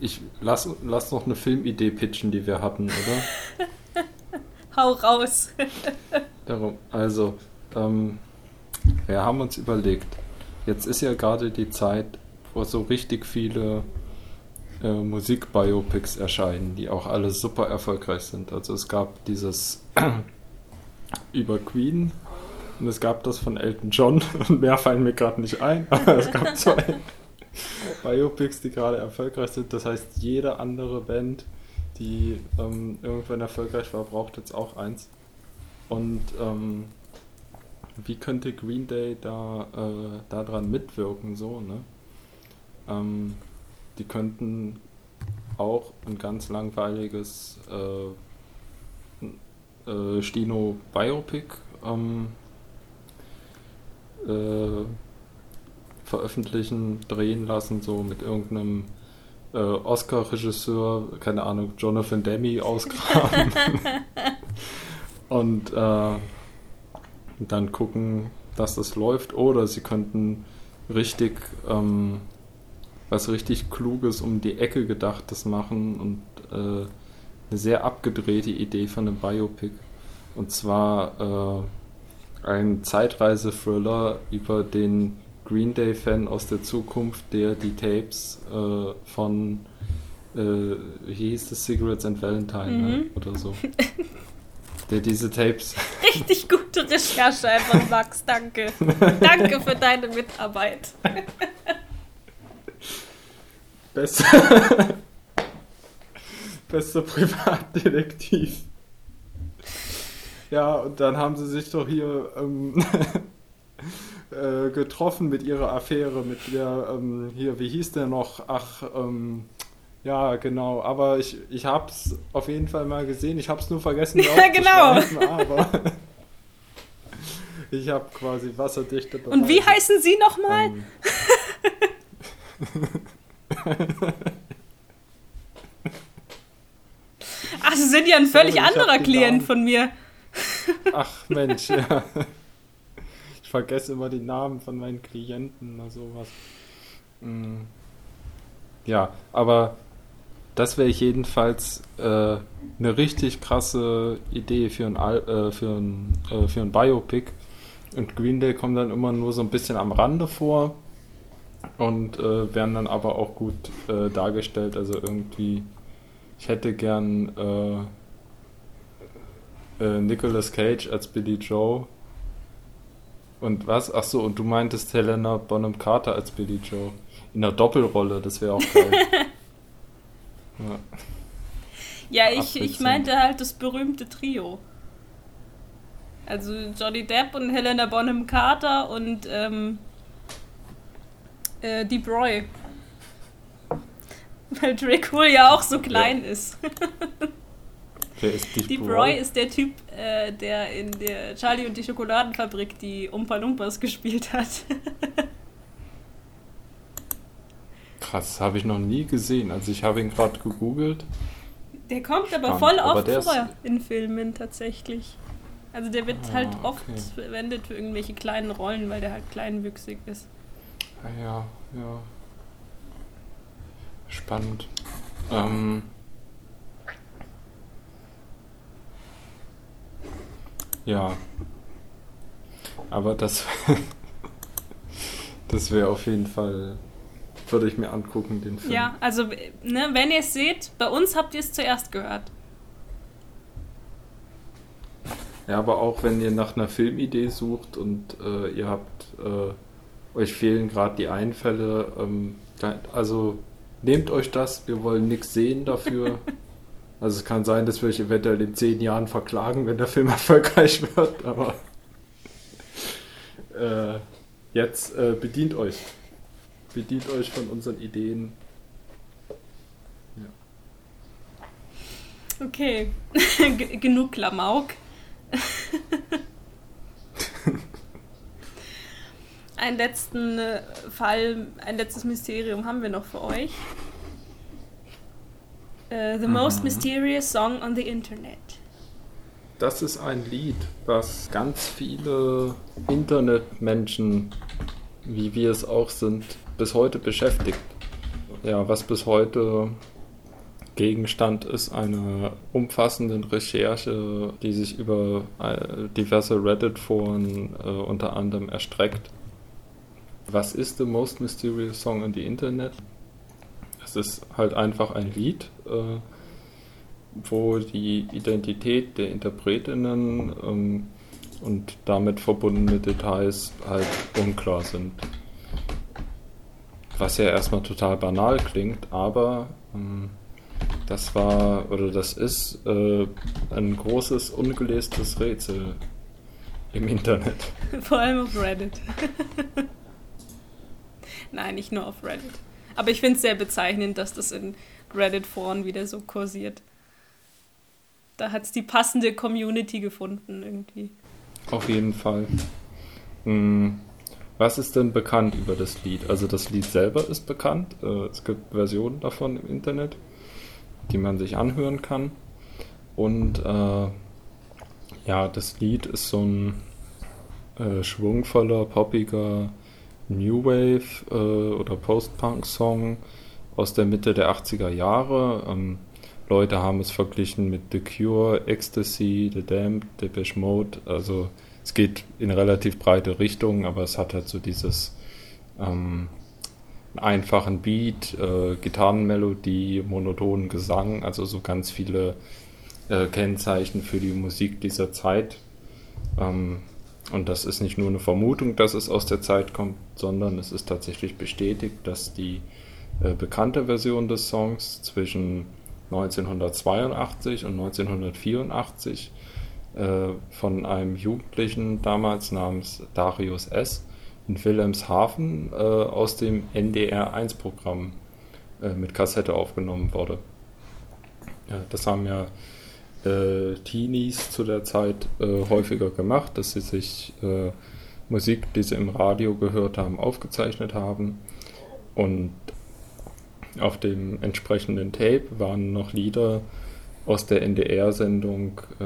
ich lass, lass noch eine Filmidee pitchen, die wir hatten, oder? Hau raus. Darum, also, ähm, wir haben uns überlegt, jetzt ist ja gerade die Zeit, wo so richtig viele äh, Musikbiopics erscheinen, die auch alle super erfolgreich sind. Also es gab dieses über Queen und es gab das von Elton John und mehr fallen mir gerade nicht ein, aber es gab zwei Biopics, die gerade erfolgreich sind. Das heißt, jede andere Band, die ähm, irgendwann erfolgreich war, braucht jetzt auch eins. Und ähm, wie könnte Green Day da äh, daran mitwirken, so, ne? Ähm, die könnten auch ein ganz langweiliges äh, äh, Stino Biopic ähm, äh, veröffentlichen, drehen lassen, so mit irgendeinem äh, Oscar-Regisseur, keine Ahnung, Jonathan Demi ausgraben. und äh, dann gucken, dass das läuft. Oder sie könnten richtig ähm, was richtig Kluges um die Ecke gedachtes machen und äh, eine sehr abgedrehte Idee von einem Biopic. Und zwar äh, ein Zeitreise-Thriller über den Green Day-Fan aus der Zukunft, der die Tapes äh, von, äh, wie hieß das, Cigarettes and Valentine ne? mhm. ne? oder so. der diese Tapes. Richtig gute Recherche einfach, Max, danke. danke für deine Mitarbeit. Bester, bester Privatdetektiv. Ja, und dann haben sie sich doch hier ähm, äh, getroffen mit ihrer Affäre, mit der, ähm, hier, wie hieß der noch? Ach, ähm, ja, genau, aber ich, ich hab's auf jeden Fall mal gesehen. Ich hab's nur vergessen, ja, genau. aber ich habe quasi wasserdichte Beweise. Und wie heißen Sie nochmal? Ähm, Ach, Sie sind ja ein völlig ja, anderer Klient von mir. Ach Mensch, ja. Ich vergesse immer die Namen von meinen Klienten oder sowas. Hm. Ja, aber das wäre jedenfalls äh, eine richtig krasse Idee für ein, äh, für ein, äh, für ein Biopic. Und Green Day kommt dann immer nur so ein bisschen am Rande vor und äh, werden dann aber auch gut äh, dargestellt. Also irgendwie, ich hätte gern äh, Nicolas Cage als Billy Joe. Und was? Ach so, und du meintest Helena Bonham Carter als Billy Joe. In einer Doppelrolle, das wäre auch geil. ja, ja ich, ich meinte halt das berühmte Trio. Also Johnny Depp und Helena Bonham Carter und ähm, äh, Deep Roy. Weil Drake Hull ja auch so klein ja. ist. Wer ist Deep, Deep Roy? Roy ist der Typ, äh, der in der Charlie und die Schokoladenfabrik die Umpa Lumpas gespielt hat. Krass, habe ich noch nie gesehen. Also ich habe ihn gerade gegoogelt. Der kommt aber Spannend. voll oft aber vor in Filmen tatsächlich. Also der wird ah, halt oft okay. verwendet für irgendwelche kleinen Rollen, weil der halt kleinwüchsig ist. Ja, ja. Spannend. Ähm. Ja. Aber das, das wäre auf jeden Fall, würde ich mir angucken, den Film. Ja, also, ne, wenn ihr es seht, bei uns habt ihr es zuerst gehört. Ja, aber auch wenn ihr nach einer Filmidee sucht und äh, ihr habt äh, euch fehlen gerade die Einfälle. Ähm, also nehmt euch das, wir wollen nichts sehen dafür. Also es kann sein, dass wir euch eventuell in zehn Jahren verklagen, wenn der Film erfolgreich wird, aber äh, jetzt äh, bedient euch. Bedient euch von unseren Ideen. Ja. Okay, genug Klamauk. einen letzten äh, Fall, ein letztes Mysterium haben wir noch für euch. Uh, the mhm. most mysterious song on the Internet. Das ist ein Lied, was ganz viele Internetmenschen, wie wir es auch sind, bis heute beschäftigt. ja, was bis heute Gegenstand ist einer umfassenden Recherche, die sich über äh, diverse Reddit-Foren äh, unter anderem erstreckt. Was ist the most mysterious song in the Internet? Es ist halt einfach ein Lied, äh, wo die Identität der Interpretinnen ähm, und damit verbundene Details halt unklar sind. Was ja erstmal total banal klingt, aber ähm, das war oder das ist äh, ein großes ungelestes Rätsel im Internet. Vor allem auf Reddit. Nein, nicht nur auf Reddit. Aber ich finde es sehr bezeichnend, dass das in Reddit-Foren wieder so kursiert. Da hat es die passende Community gefunden irgendwie. Auf jeden Fall. Hm. Was ist denn bekannt über das Lied? Also das Lied selber ist bekannt. Äh, es gibt Versionen davon im Internet die man sich anhören kann. Und äh, ja, das Lied ist so ein äh, schwungvoller, poppiger New Wave äh, oder Post-Punk-Song aus der Mitte der 80er Jahre. Ähm, Leute haben es verglichen mit The Cure, Ecstasy, The Damned, Depeche Mode. Also es geht in relativ breite Richtungen, aber es hat halt so dieses ähm, einfachen Beat, äh, Gitarrenmelodie, monotonen Gesang, also so ganz viele äh, Kennzeichen für die Musik dieser Zeit. Ähm, und das ist nicht nur eine Vermutung, dass es aus der Zeit kommt, sondern es ist tatsächlich bestätigt, dass die äh, bekannte Version des Songs zwischen 1982 und 1984 äh, von einem Jugendlichen damals namens Darius S in Wilhelmshaven äh, aus dem NDR1-Programm äh, mit Kassette aufgenommen wurde. Das haben ja äh, Teenies zu der Zeit häufiger gemacht, dass sie sich Musik, die sie im Radio gehört haben, aufgezeichnet haben. Und auf dem entsprechenden Tape waren noch Lieder aus der NDR-Sendung äh,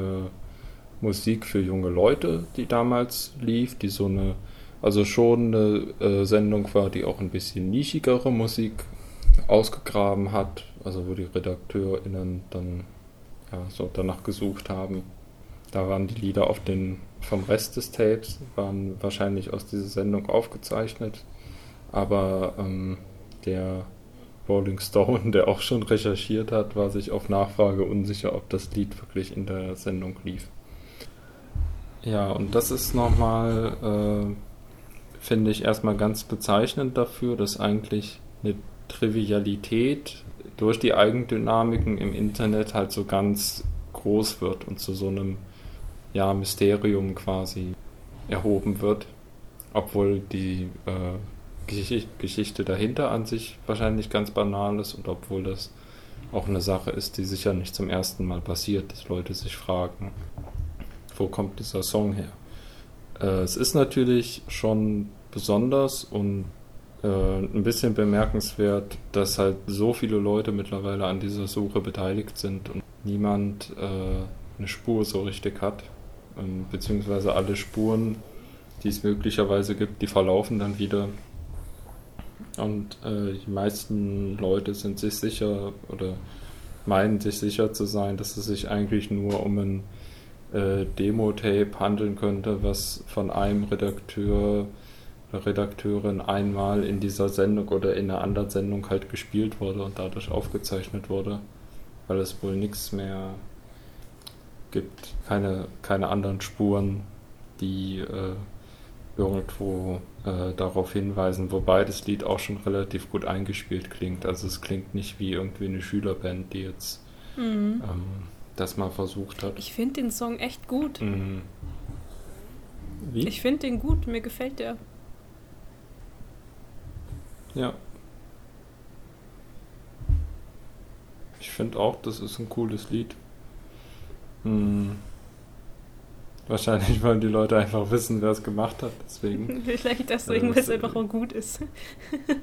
Musik für junge Leute, die damals lief, die so eine also schon eine äh, Sendung war, die auch ein bisschen nischigere Musik ausgegraben hat, also wo die RedakteurInnen dann ja, so danach gesucht haben. Da waren die Lieder auf den vom Rest des Tapes, waren wahrscheinlich aus dieser Sendung aufgezeichnet, aber ähm, der Rolling Stone, der auch schon recherchiert hat, war sich auf Nachfrage unsicher, ob das Lied wirklich in der Sendung lief. Ja, und das ist nochmal äh, finde ich erstmal ganz bezeichnend dafür, dass eigentlich eine Trivialität durch die Eigendynamiken im Internet halt so ganz groß wird und zu so einem ja, Mysterium quasi erhoben wird, obwohl die äh, Geschichte dahinter an sich wahrscheinlich ganz banal ist und obwohl das auch eine Sache ist, die sicher nicht zum ersten Mal passiert, dass Leute sich fragen, wo kommt dieser Song her? Äh, es ist natürlich schon besonders und äh, ein bisschen bemerkenswert, dass halt so viele Leute mittlerweile an dieser Suche beteiligt sind und niemand äh, eine Spur so richtig hat. Ähm, beziehungsweise alle Spuren, die es möglicherweise gibt, die verlaufen dann wieder. Und äh, die meisten Leute sind sich sicher oder meinen sich sicher zu sein, dass es sich eigentlich nur um ein äh, Demo-Tape handeln könnte, was von einem Redakteur oder Redakteurin einmal in dieser Sendung oder in einer anderen Sendung halt gespielt wurde und dadurch aufgezeichnet wurde, weil es wohl nichts mehr gibt, keine, keine anderen Spuren, die äh, irgendwo äh, darauf hinweisen, wobei das Lied auch schon relativ gut eingespielt klingt. Also es klingt nicht wie irgendwie eine Schülerband, die jetzt mhm. ähm, das mal versucht hat. Ich finde den Song echt gut. Mhm. Wie? Ich finde den gut, mir gefällt der. Ja. Ich finde auch, das ist ein cooles Lied. Hm. Wahrscheinlich wollen die Leute einfach wissen, wer es gemacht hat, deswegen. Vielleicht deswegen, weil es einfach auch gut ist.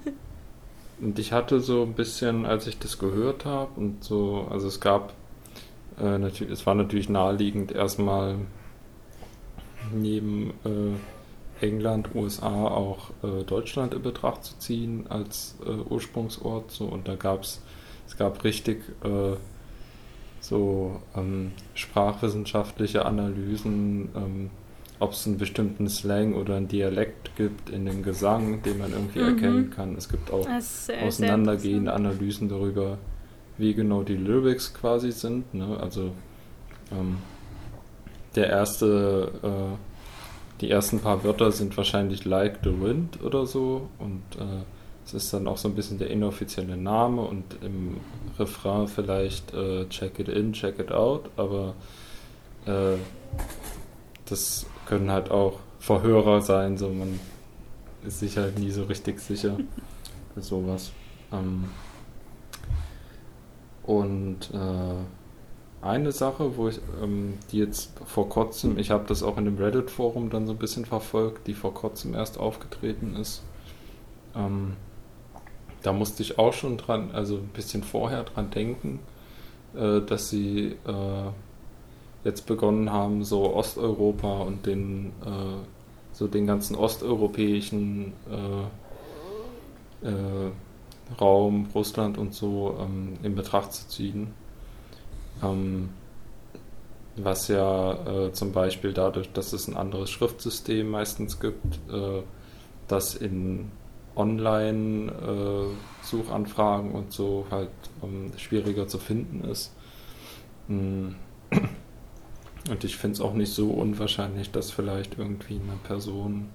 und ich hatte so ein bisschen, als ich das gehört habe und so, also es gab äh, natürlich, es war natürlich naheliegend erstmal neben äh, England, USA auch äh, Deutschland in Betracht zu ziehen als äh, Ursprungsort. So, und da gab es, es gab richtig äh, so ähm, sprachwissenschaftliche Analysen, ähm, ob es einen bestimmten Slang oder einen Dialekt gibt in dem Gesang, den man irgendwie mhm. erkennen kann. Es gibt auch auseinandergehende Analysen darüber, wie genau die Lyrics quasi sind. Ne? Also ähm, der erste, äh, die ersten paar Wörter sind wahrscheinlich Like the Wind oder so und äh, es ist dann auch so ein bisschen der inoffizielle Name und im Refrain vielleicht äh, Check it in, check it out, aber äh, das können halt auch Verhörer sein, so man ist sich halt nie so richtig sicher für sowas. Ähm, und äh, eine Sache, wo ich, ähm, die jetzt vor kurzem, ich habe das auch in dem Reddit-Forum dann so ein bisschen verfolgt, die vor kurzem erst aufgetreten ist. Ähm, da musste ich auch schon dran, also ein bisschen vorher dran denken, äh, dass sie äh, jetzt begonnen haben, so Osteuropa und den, äh, so den ganzen osteuropäischen äh, äh, Raum, Russland und so ähm, in Betracht zu ziehen ähm, was ja äh, zum Beispiel dadurch, dass es ein anderes Schriftsystem meistens gibt, äh, das in Online-Suchanfragen äh, und so halt ähm, schwieriger zu finden ist. Mm. Und ich finde es auch nicht so unwahrscheinlich, dass vielleicht irgendwie eine Person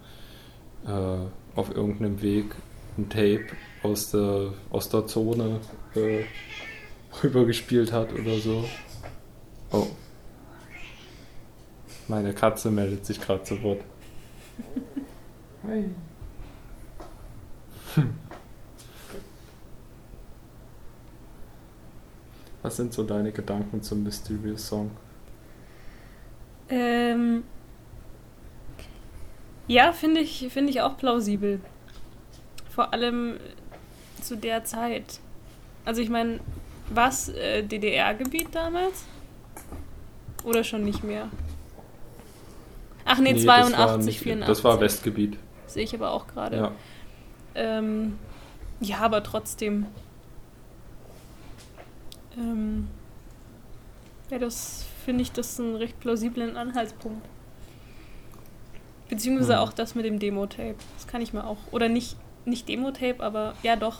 äh, auf irgendeinem Weg ein Tape aus der, aus der Zone äh, rübergespielt hat oder so. Oh. Meine Katze meldet sich gerade zu Wort. Hi. Was sind so deine Gedanken zum Mysterious Song? Ähm, ja, finde ich, find ich auch plausibel. Vor allem zu der Zeit. Also ich meine, was äh, DDR-Gebiet damals? Oder schon nicht mehr? Ach nee, nee 82, das nicht, 84. Das war Westgebiet. Sehe ich aber auch gerade. Ja. Ähm, ja, aber trotzdem. Ähm, ja, das finde ich das einen recht plausiblen Anhaltspunkt. Beziehungsweise hm. auch das mit dem Demo-Tape. Das kann ich mir auch. Oder nicht, nicht Demo-Tape, aber ja doch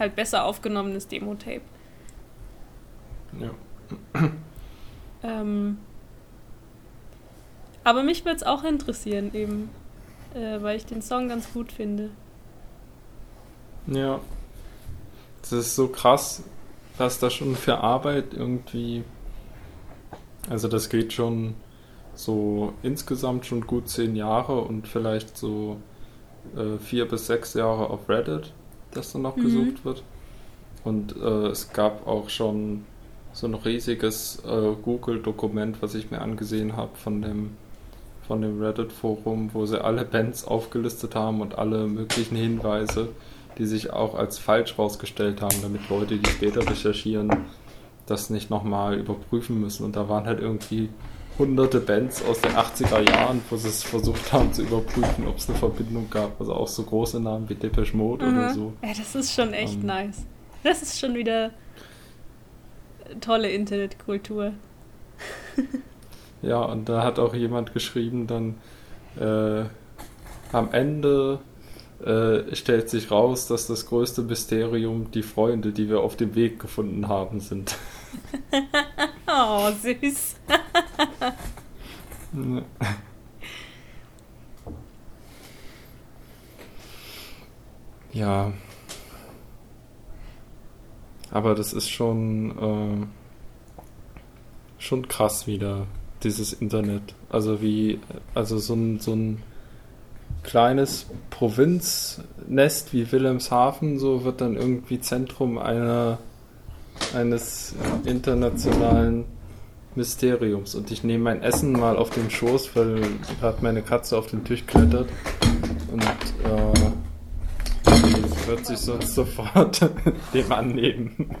halt besser aufgenommenes Demo-Tape. Ja. ähm, aber mich würde es auch interessieren, eben, äh, weil ich den Song ganz gut finde. Ja. Das ist so krass, dass da schon für Arbeit irgendwie. Also, das geht schon so insgesamt schon gut zehn Jahre und vielleicht so äh, vier bis sechs Jahre auf Reddit das dann noch mhm. gesucht wird. Und äh, es gab auch schon so ein riesiges äh, Google-Dokument, was ich mir angesehen habe von dem, von dem Reddit-Forum, wo sie alle Bands aufgelistet haben und alle möglichen Hinweise, die sich auch als falsch rausgestellt haben, damit Leute, die später recherchieren, das nicht nochmal überprüfen müssen. Und da waren halt irgendwie hunderte Bands aus den 80er Jahren, wo sie es versucht haben zu überprüfen, ob es eine Verbindung gab. Also auch so große Namen wie Depeche Mode mhm. oder so. Ja, das ist schon echt ähm, nice. Das ist schon wieder tolle Internetkultur. ja, und da hat auch jemand geschrieben, dann äh, am Ende äh, stellt sich raus, dass das größte Mysterium die Freunde, die wir auf dem Weg gefunden haben, sind. oh, süß. ja. Aber das ist schon, äh, schon krass wieder, dieses Internet. Also wie, also so ein, so ein kleines Provinznest wie Wilhelmshaven, so wird dann irgendwie Zentrum einer eines internationalen Mysteriums. Und ich nehme mein Essen mal auf den Schoß, weil gerade meine Katze auf den Tisch klettert. Und äh, wird sich sonst sofort dem annehmen.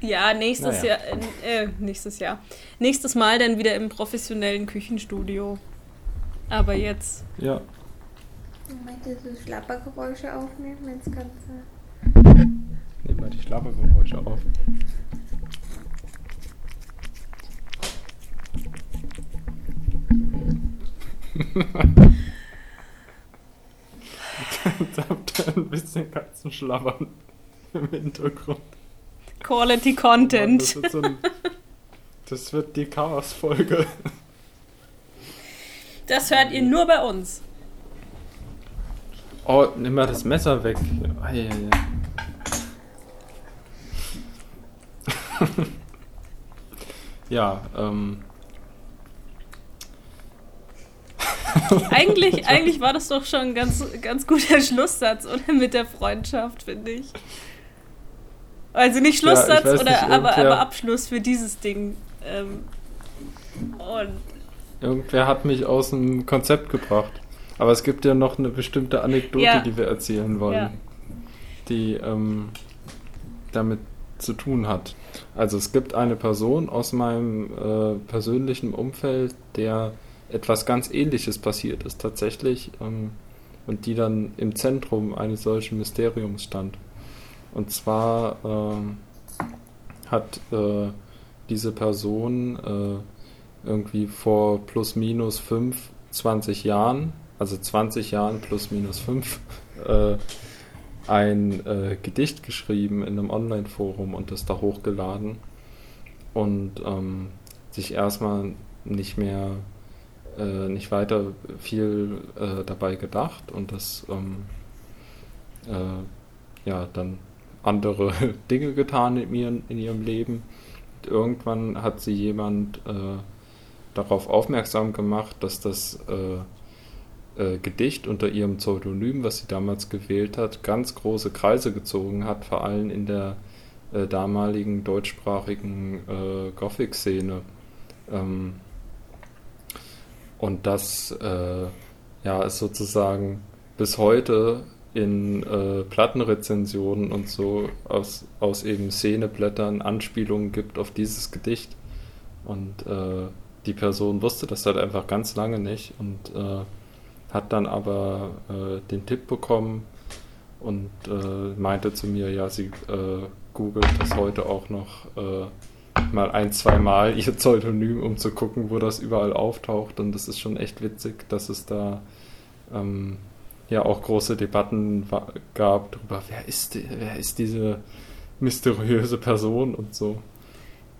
Ja, nächstes Naja. Jahr, äh, äh, nächstes Jahr. Nächstes Mal dann wieder im professionellen Küchenstudio. Aber jetzt. Ja. Möchtest du Schlappergeräusche aufnehmen, wenn das Ganze. Nehmen wir die Schlappergeräusche auf. Jetzt habt ihr ein bisschen Katzenschlabbern im Hintergrund. Quality Das, Content. wird so ein, das wird die Chaos-Folge. Das hört ihr nur bei uns. Oh, nimm mal das Messer weg. Ei, ei, ei. ja, ähm. Eigentlich, eigentlich war das doch schon ein ganz, ganz guter Schlusssatz, oder? Mit der Freundschaft, finde ich. Also nicht Ja, ich Schlusssatz, weiß oder, nicht, aber, aber Abschluss für dieses Ding. Ähm, und Irgendwer hat mich aus dem Konzept gebracht. Aber es gibt ja noch eine bestimmte Anekdote, Ja. die wir erzählen wollen, Ja. die ähm, damit zu tun hat. Also es gibt eine Person aus meinem äh, persönlichen Umfeld, der etwas ganz Ähnliches passiert ist tatsächlich ähm, und die dann im Zentrum eines solchen Mysteriums stand. Und zwar ähm, hat äh, diese Person äh, irgendwie vor plus minus 5, 20 Jahren, also 20 Jahren plus minus 5, äh, ein äh, Gedicht geschrieben in einem Online-Forum und das da hochgeladen und ähm, sich erstmal nicht mehr, äh, nicht weiter viel äh, dabei gedacht und das ähm, äh, ja dann andere Dinge getan in, ihren, in ihrem Leben. Und irgendwann hat sie jemand äh, darauf aufmerksam gemacht, dass das äh, äh, Gedicht unter ihrem Pseudonym, was sie damals gewählt hat, ganz große Kreise gezogen hat, vor allem in der äh, damaligen deutschsprachigen äh, Gothic-Szene. Ähm, und das äh, ja, ist sozusagen bis heute in äh, Plattenrezensionen und so aus, aus eben Szeneblättern Anspielungen gibt auf dieses Gedicht. Und äh, die Person wusste das halt einfach ganz lange nicht und äh, hat dann aber äh, den Tipp bekommen und äh, meinte zu mir, ja, sie äh, googelt das heute auch noch äh, mal ein, zwei Mal ihr Pseudonym, um zu gucken, wo das überall auftaucht. Und das ist schon echt witzig, dass es da ähm, ja auch große Debatten gab darüber, wer ist, die, wer ist diese mysteriöse Person und so.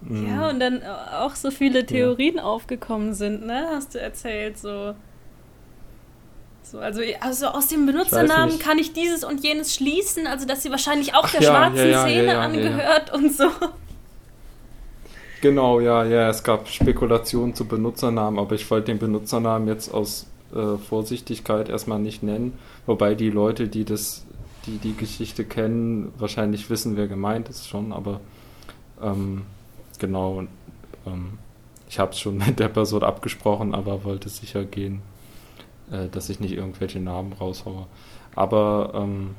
Ja, und dann auch so viele Theorien aufgekommen sind, ne? Hast du erzählt, so. So, also, also aus dem Benutzernamen kann ich dieses und jenes schließen, also dass sie wahrscheinlich auch Ach der ja, schwarzen ja, ja, Szene angehört und so. Genau, ja, ja, es gab Spekulationen zu Benutzernamen, aber ich wollte den Benutzernamen jetzt aus äh, Vorsichtigkeit erstmal nicht nennen, wobei die Leute, die das, die die Geschichte kennen, wahrscheinlich wissen, wer gemeint ist schon, aber ähm, genau, ähm, ich habe es schon mit der Person abgesprochen, aber wollte sicher gehen, äh, dass ich nicht irgendwelche Namen raushaue. Aber ähm,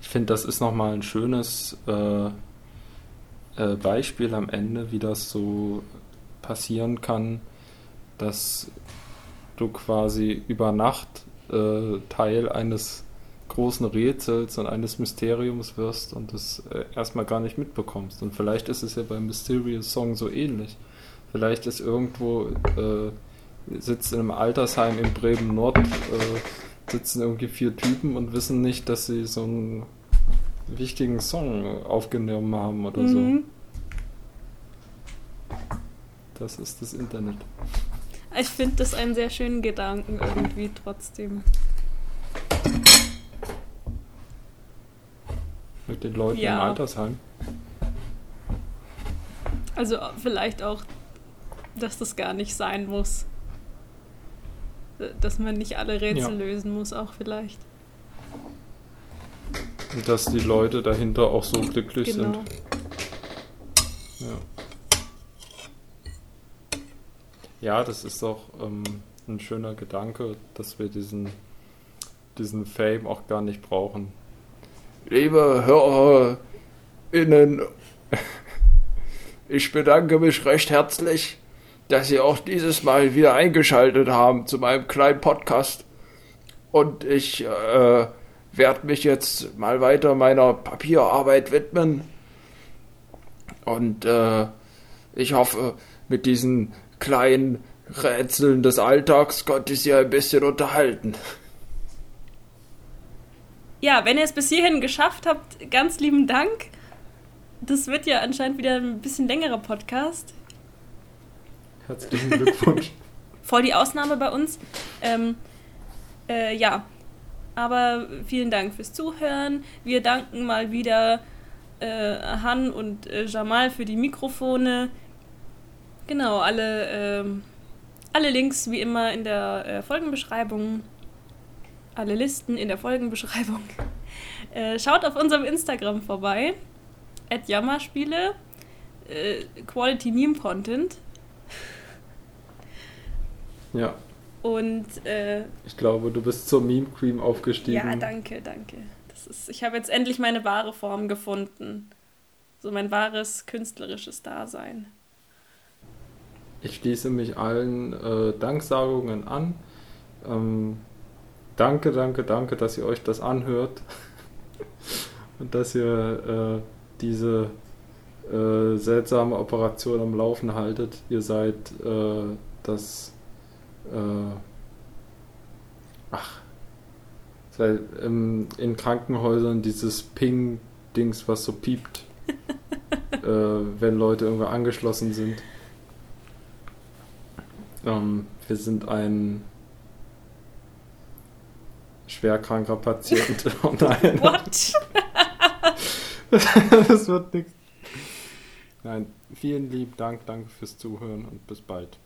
ich finde, das ist nochmal ein schönes äh, äh, Beispiel am Ende, wie das so passieren kann, dass du quasi über Nacht äh, Teil eines großen Rätsels und eines Mysteriums wirst und das äh, erstmal gar nicht mitbekommst. Und vielleicht ist es ja beim Mysterious Song so ähnlich. Vielleicht ist irgendwo, äh, sitzt in einem Altersheim in Bremen Nord, äh, sitzen irgendwie vier Typen und wissen nicht, dass sie so einen wichtigen Song aufgenommen haben oder so. Mhm. Das ist das Internet. Ich finde das einen sehr schönen Gedanken irgendwie trotzdem. Mit den Leuten Ja. im Altersheim. Also vielleicht auch, dass das gar nicht sein muss. Dass man nicht alle Rätsel Ja. lösen muss, auch vielleicht. Und dass die Leute dahinter auch so glücklich Genau. sind. Ja. ja, das ist doch ähm, ein schöner Gedanke, dass wir diesen, diesen Fame auch gar nicht brauchen. Liebe HörerInnen, ich bedanke mich recht herzlich, dass Sie auch dieses Mal wieder eingeschaltet haben zu meinem kleinen Podcast. Und ich äh, werde mich jetzt mal weiter meiner Papierarbeit widmen. Und äh, ich hoffe, mit diesen kleinen Rätseln des Alltags konnte ich Sie ein bisschen unterhalten. Ja, wenn ihr es bis hierhin geschafft habt, ganz lieben Dank. Das wird ja anscheinend wieder ein bisschen längerer Podcast. Herzlichen Glückwunsch. Voll die Ausnahme bei uns. Ähm, äh, ja, aber vielen Dank fürs Zuhören. Wir danken mal wieder äh, Han und äh, Jamal für die Mikrofone. Genau, alle, ähm, alle Links wie immer in der äh, Folgenbeschreibung. Alle Listen in der Folgenbeschreibung. Äh, schaut auf unserem Instagram vorbei. At Jammerspiele. Äh, Quality Meme Content. Ja. Und äh, ich glaube, du bist zur Meme Cream aufgestiegen. Ja, danke, danke. Das ist, ich habe jetzt endlich meine wahre Form gefunden. So mein wahres künstlerisches Dasein. Ich schließe mich allen äh, Danksagungen an. Ähm, danke, danke, danke, dass ihr euch das anhört und dass ihr äh, diese äh, seltsame Operation am Laufen haltet. Ihr seid äh, das. Äh, ach. Ähm, in Krankenhäusern dieses Ping-Dings, was so piept, äh, wenn Leute irgendwo angeschlossen sind. Ähm, wir sind ein schwerkranker Patient. oh nein. What? das wird nichts. Nein, vielen lieben Dank, danke fürs Zuhören und bis bald.